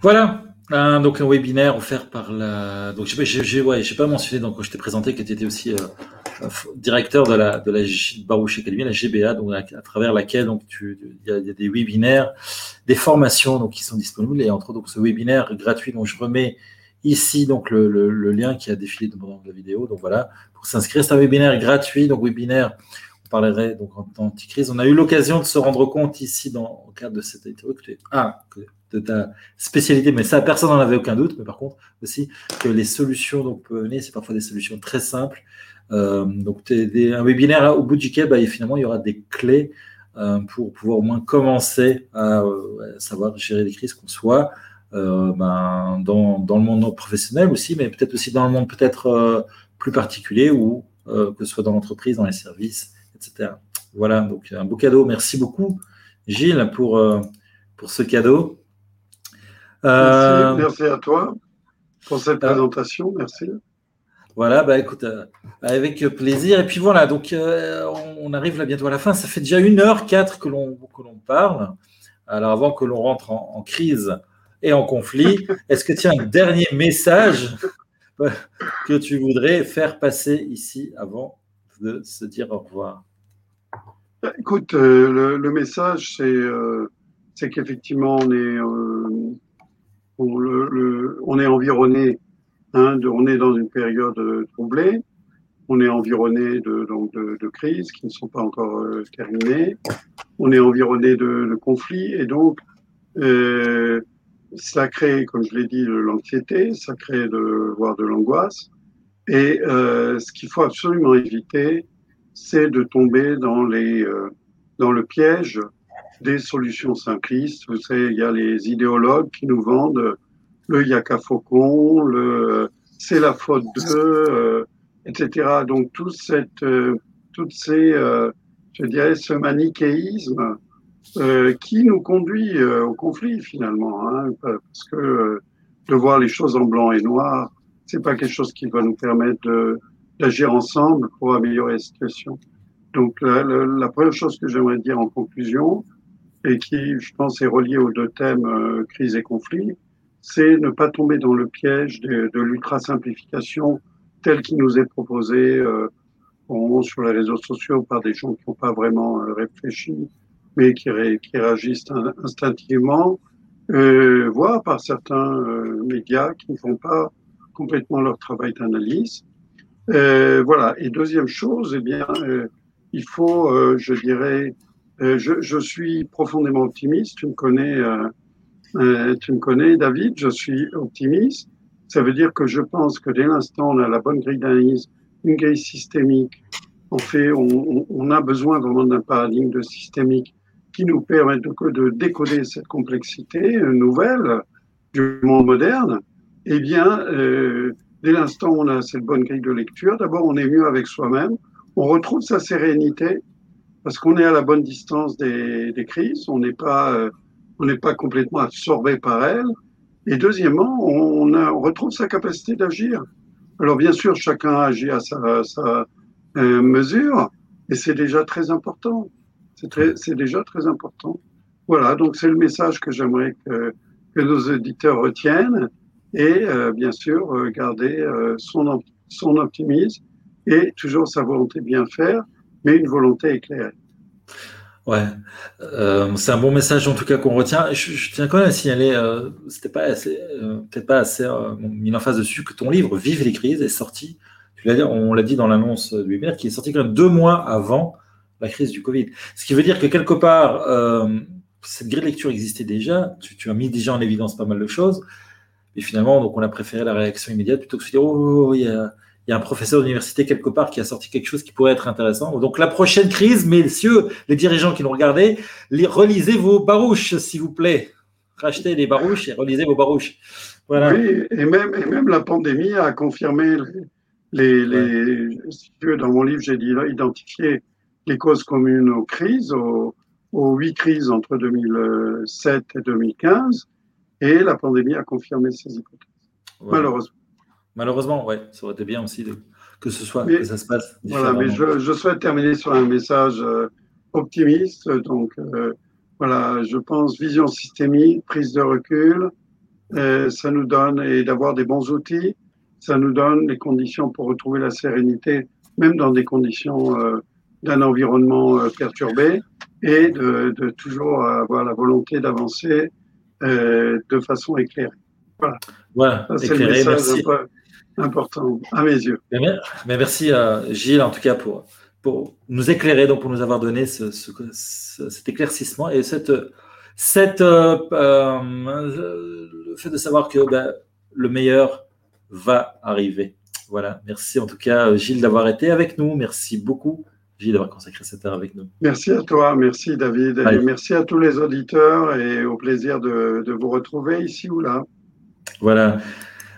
Voilà, un, donc un webinaire offert par la. Donc j'ai ouais, pas mentionné donc quand je t'ai présenté que tu étais aussi euh, directeur de la de la Barouche Academy, la GBA, donc à, travers laquelle donc tu il y, a des webinaires, des formations donc qui sont disponibles et entre autres donc ce webinaire gratuit dont je remets ici donc le, le, lien qui a défilé dans la vidéo. Donc voilà pour s'inscrire, c'est un webinaire gratuit donc webinaire on parlerait donc en temps anti-crise. On a eu l'occasion de se rendre compte ici dans le cadre de cette interview. Ah, de ta spécialité, mais ça, personne n'en avait aucun doute. Mais par contre, aussi, que les solutions donc, peut mener, c'est parfois des solutions très simples. Euh, donc, des, un webinaire au bout duquel, bah, finalement, il y aura des clés euh, pour pouvoir au moins commencer à euh, savoir gérer les crises, qu'on soit ben, dans, dans, le monde professionnel aussi, mais peut-être aussi dans le monde peut-être plus particulier ou que ce soit dans l'entreprise, dans les services, etc. Voilà, donc un beau cadeau. Merci beaucoup, Gilles, pour, pour ce cadeau. Euh, merci, à toi pour cette euh, présentation. Merci. Voilà, bah écoute, euh, avec plaisir. Et puis voilà, donc on arrive là bientôt à la fin. Ça fait déjà une heure quatre que l'on que l'on parle. Alors avant que l'on rentre en, crise et en conflit, (laughs) est-ce que tu as un dernier message que tu voudrais faire passer ici avant de se dire au revoir? Écoute, le, le, message, c'est c'est qu'effectivement, on est on, est environné, hein, de, on est dans une période troublée, on est environné de, donc de, crises qui ne sont pas encore euh, terminées, on est environné de, conflits et donc euh, ça crée, comme je l'ai dit, de l'anxiété, ça crée de voire de l'angoisse. Et euh, ce qu'il faut absolument éviter, c'est de tomber dans les dans le piège des solutions simplistes. Vous savez, il y a les idéologues qui nous vendent le yaka faucon, le c'est la faute de, euh, etc. Donc tout cette, euh, toutes ces, euh, je dirais, ce manichéisme qui nous conduit au conflit finalement, hein, parce que de voir les choses en blanc et noir, c'est pas quelque chose qui va nous permettre d'agir ensemble pour améliorer la situation. Donc la, première chose que j'aimerais dire en conclusion, et qui, je pense, est reliée aux deux thèmes crise et conflit, c'est ne pas tomber dans le piège de, de l'ultra-simplification telle qui nous est proposée euh, sur les réseaux sociaux par des gens qui n'ont pas vraiment euh, réfléchi, mais qui, réagissent instinctivement, euh, voire par certains euh, médias qui ne font pas complètement leur travail d'analyse. Euh, voilà. Et deuxième chose, eh bien, il faut, je dirais, je, je, suis profondément optimiste. Tu me connais euh, tu me connais, David, je suis optimiste. Ça veut dire que je pense que dès l'instant on a la bonne grille d'analyse, une grille systémique, on fait, on, on a besoin vraiment d'un paradigme de systémique qui nous permet de, de décoder cette complexité nouvelle du monde moderne. Eh bien, euh, dès l'instant où on a cette bonne grille de lecture, d'abord on est mieux avec soi-même, on retrouve sa sérénité parce qu'on est à la bonne distance des, crises, on n'est pas euh, on n'est pas complètement absorbé par elle. Et deuxièmement, on, retrouve sa capacité d'agir. Alors bien sûr, chacun agit à sa, sa euh, mesure, et c'est déjà très important. C'est déjà très important. Voilà, donc c'est le message que j'aimerais que, que, nos auditeurs retiennent, et euh, bien sûr euh, garder son, son optimisme et toujours sa volonté de bien faire, mais une volonté éclairée. Ouais, euh, c'est un bon message en tout cas qu'on retient. Je, tiens quand même à signaler, euh, c'était pas assez, euh, peut-être pas assez euh, mis en face dessus que ton livre Vive les crises est sorti. On l'a dit dans l'annonce du webinaire, qui est sorti quand même deux mois avant la crise du Covid. Ce qui veut dire que quelque part, cette grille de lecture existait déjà. Tu, as mis déjà en évidence pas mal de choses, et finalement, donc on a préféré la réaction immédiate plutôt que de se dire oh, oh, oh il y a il y a un professeur d'université quelque part qui a sorti quelque chose qui pourrait être intéressant. Donc la prochaine crise, messieurs, les dirigeants qui nous regardaient, relisez vos barouches, s'il vous plaît. Rachetez les barouches et relisez vos barouches. Voilà. Oui, et même, et même la pandémie a confirmé les, les, dans mon livre, j'ai dit identifier les causes communes aux crises, aux, aux huit crises entre 2007 et 2015, et la pandémie a confirmé ces hypothèses. Malheureusement. Malheureusement, ouais, ça aurait été bien aussi que ce soit, que ça se passe. Voilà, mais je, souhaite terminer sur un message euh, optimiste. Donc, euh, voilà, je pense vision systémique, prise de recul, euh, ça nous donne, et d'avoir des bons outils, ça nous donne les conditions pour retrouver la sérénité, même dans des conditions d'un environnement perturbé, et de, de, toujours avoir la volonté d'avancer de façon éclairée. Voilà. Voilà, éclairé, merci important à mes yeux. Mais, merci à Gilles, en tout cas, pour, pour nous éclairer, donc pour nous avoir donné ce, cet éclaircissement et cette, cette, euh, euh, le fait de savoir que ben, le meilleur va arriver. Voilà, merci en tout cas, Gilles, d'avoir été avec nous. Merci beaucoup. Gilles, d'avoir consacré cette heure avec nous. Merci à toi, merci David, et merci à tous les auditeurs et au plaisir de, de vous retrouver ici ou là. Voilà.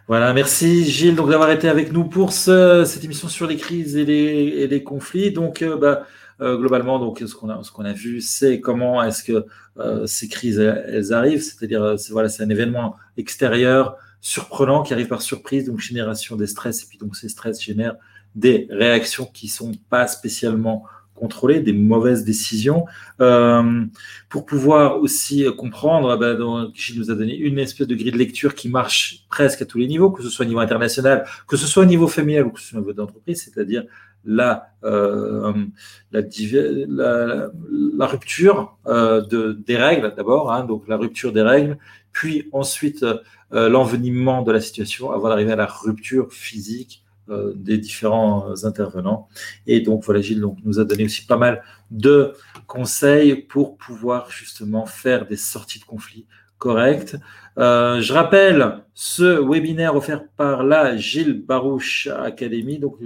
Voilà, merci Gilles donc d'avoir été avec nous pour cette émission sur les crises et les, conflits. Donc, euh, bah, euh, globalement, donc ce qu'on a, ce qu'on a vu, c'est comment est-ce que euh, ces crises elles, arrivent. C'est-à-dire, c'est voilà, c'est un événement extérieur surprenant qui arrive par surprise, donc génération des stress, et puis donc ces stress génèrent des réactions qui sont pas spécialement contrôler des mauvaises décisions. Euh, pour pouvoir aussi comprendre, ben, donc, Gilles nous a donné une espèce de grille de lecture qui marche presque à tous les niveaux, que ce soit au niveau international, que ce soit au niveau familial ou que ce soit au niveau d'entreprise, c'est-à-dire la, euh, la, la, la, rupture euh, de, des règles d'abord, hein, donc la rupture des règles, puis ensuite euh, l'envenimement de la situation avant d'arriver à la rupture physique euh, des différents euh, intervenants. Et donc voilà, Gilles donc, nous a donné aussi pas mal de conseils pour pouvoir justement faire des sorties de conflit correctes. Euh, je rappelle ce webinaire offert par la Gilles Barouche Academy, donc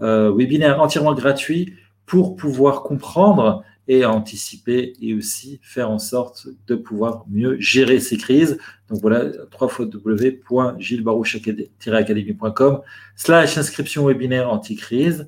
euh, webinaire entièrement gratuit pour pouvoir comprendre et anticiper et aussi faire en sorte de pouvoir mieux gérer ces crises. Donc voilà, www.gilesbarouche-académie.com slash inscription webinaire anti-crise.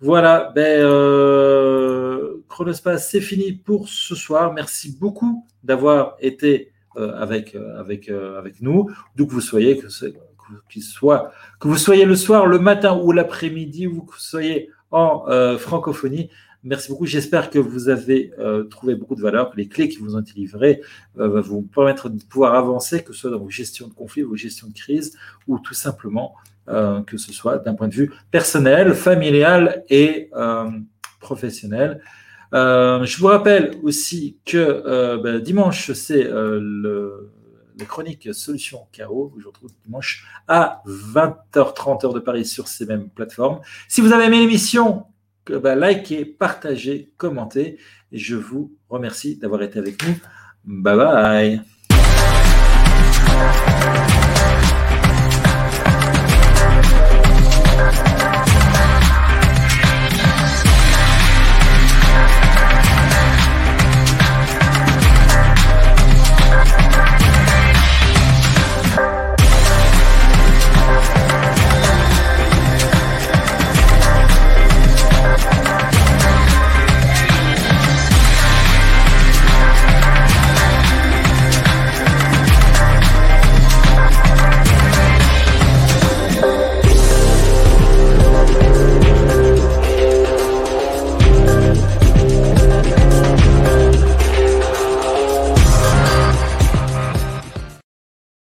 Voilà, ben, euh, Chronospace, c'est fini pour ce soir. Merci beaucoup d'avoir été avec, avec, avec nous, d'où que vous soyez, que, soit, que vous soyez le soir, le matin ou l'après-midi, ou que vous soyez en francophonie. Merci beaucoup. J'espère que vous avez euh, trouvé beaucoup de valeur, que les clés qui vous ont été livrées euh, vont vous permettre de pouvoir avancer, que ce soit dans vos gestions de conflits, vos gestions de crise, ou tout simplement euh, que ce soit d'un point de vue personnel, familial et professionnel. je vous rappelle aussi que ben, dimanche, c'est le la chronique Solution Chaos, je retrouve dimanche à 20h30 heure de Paris sur ces mêmes plateformes. Si vous avez aimé l'émission, bah, likez, partagez, commentez. Et je vous remercie d'avoir été avec nous. Bye bye.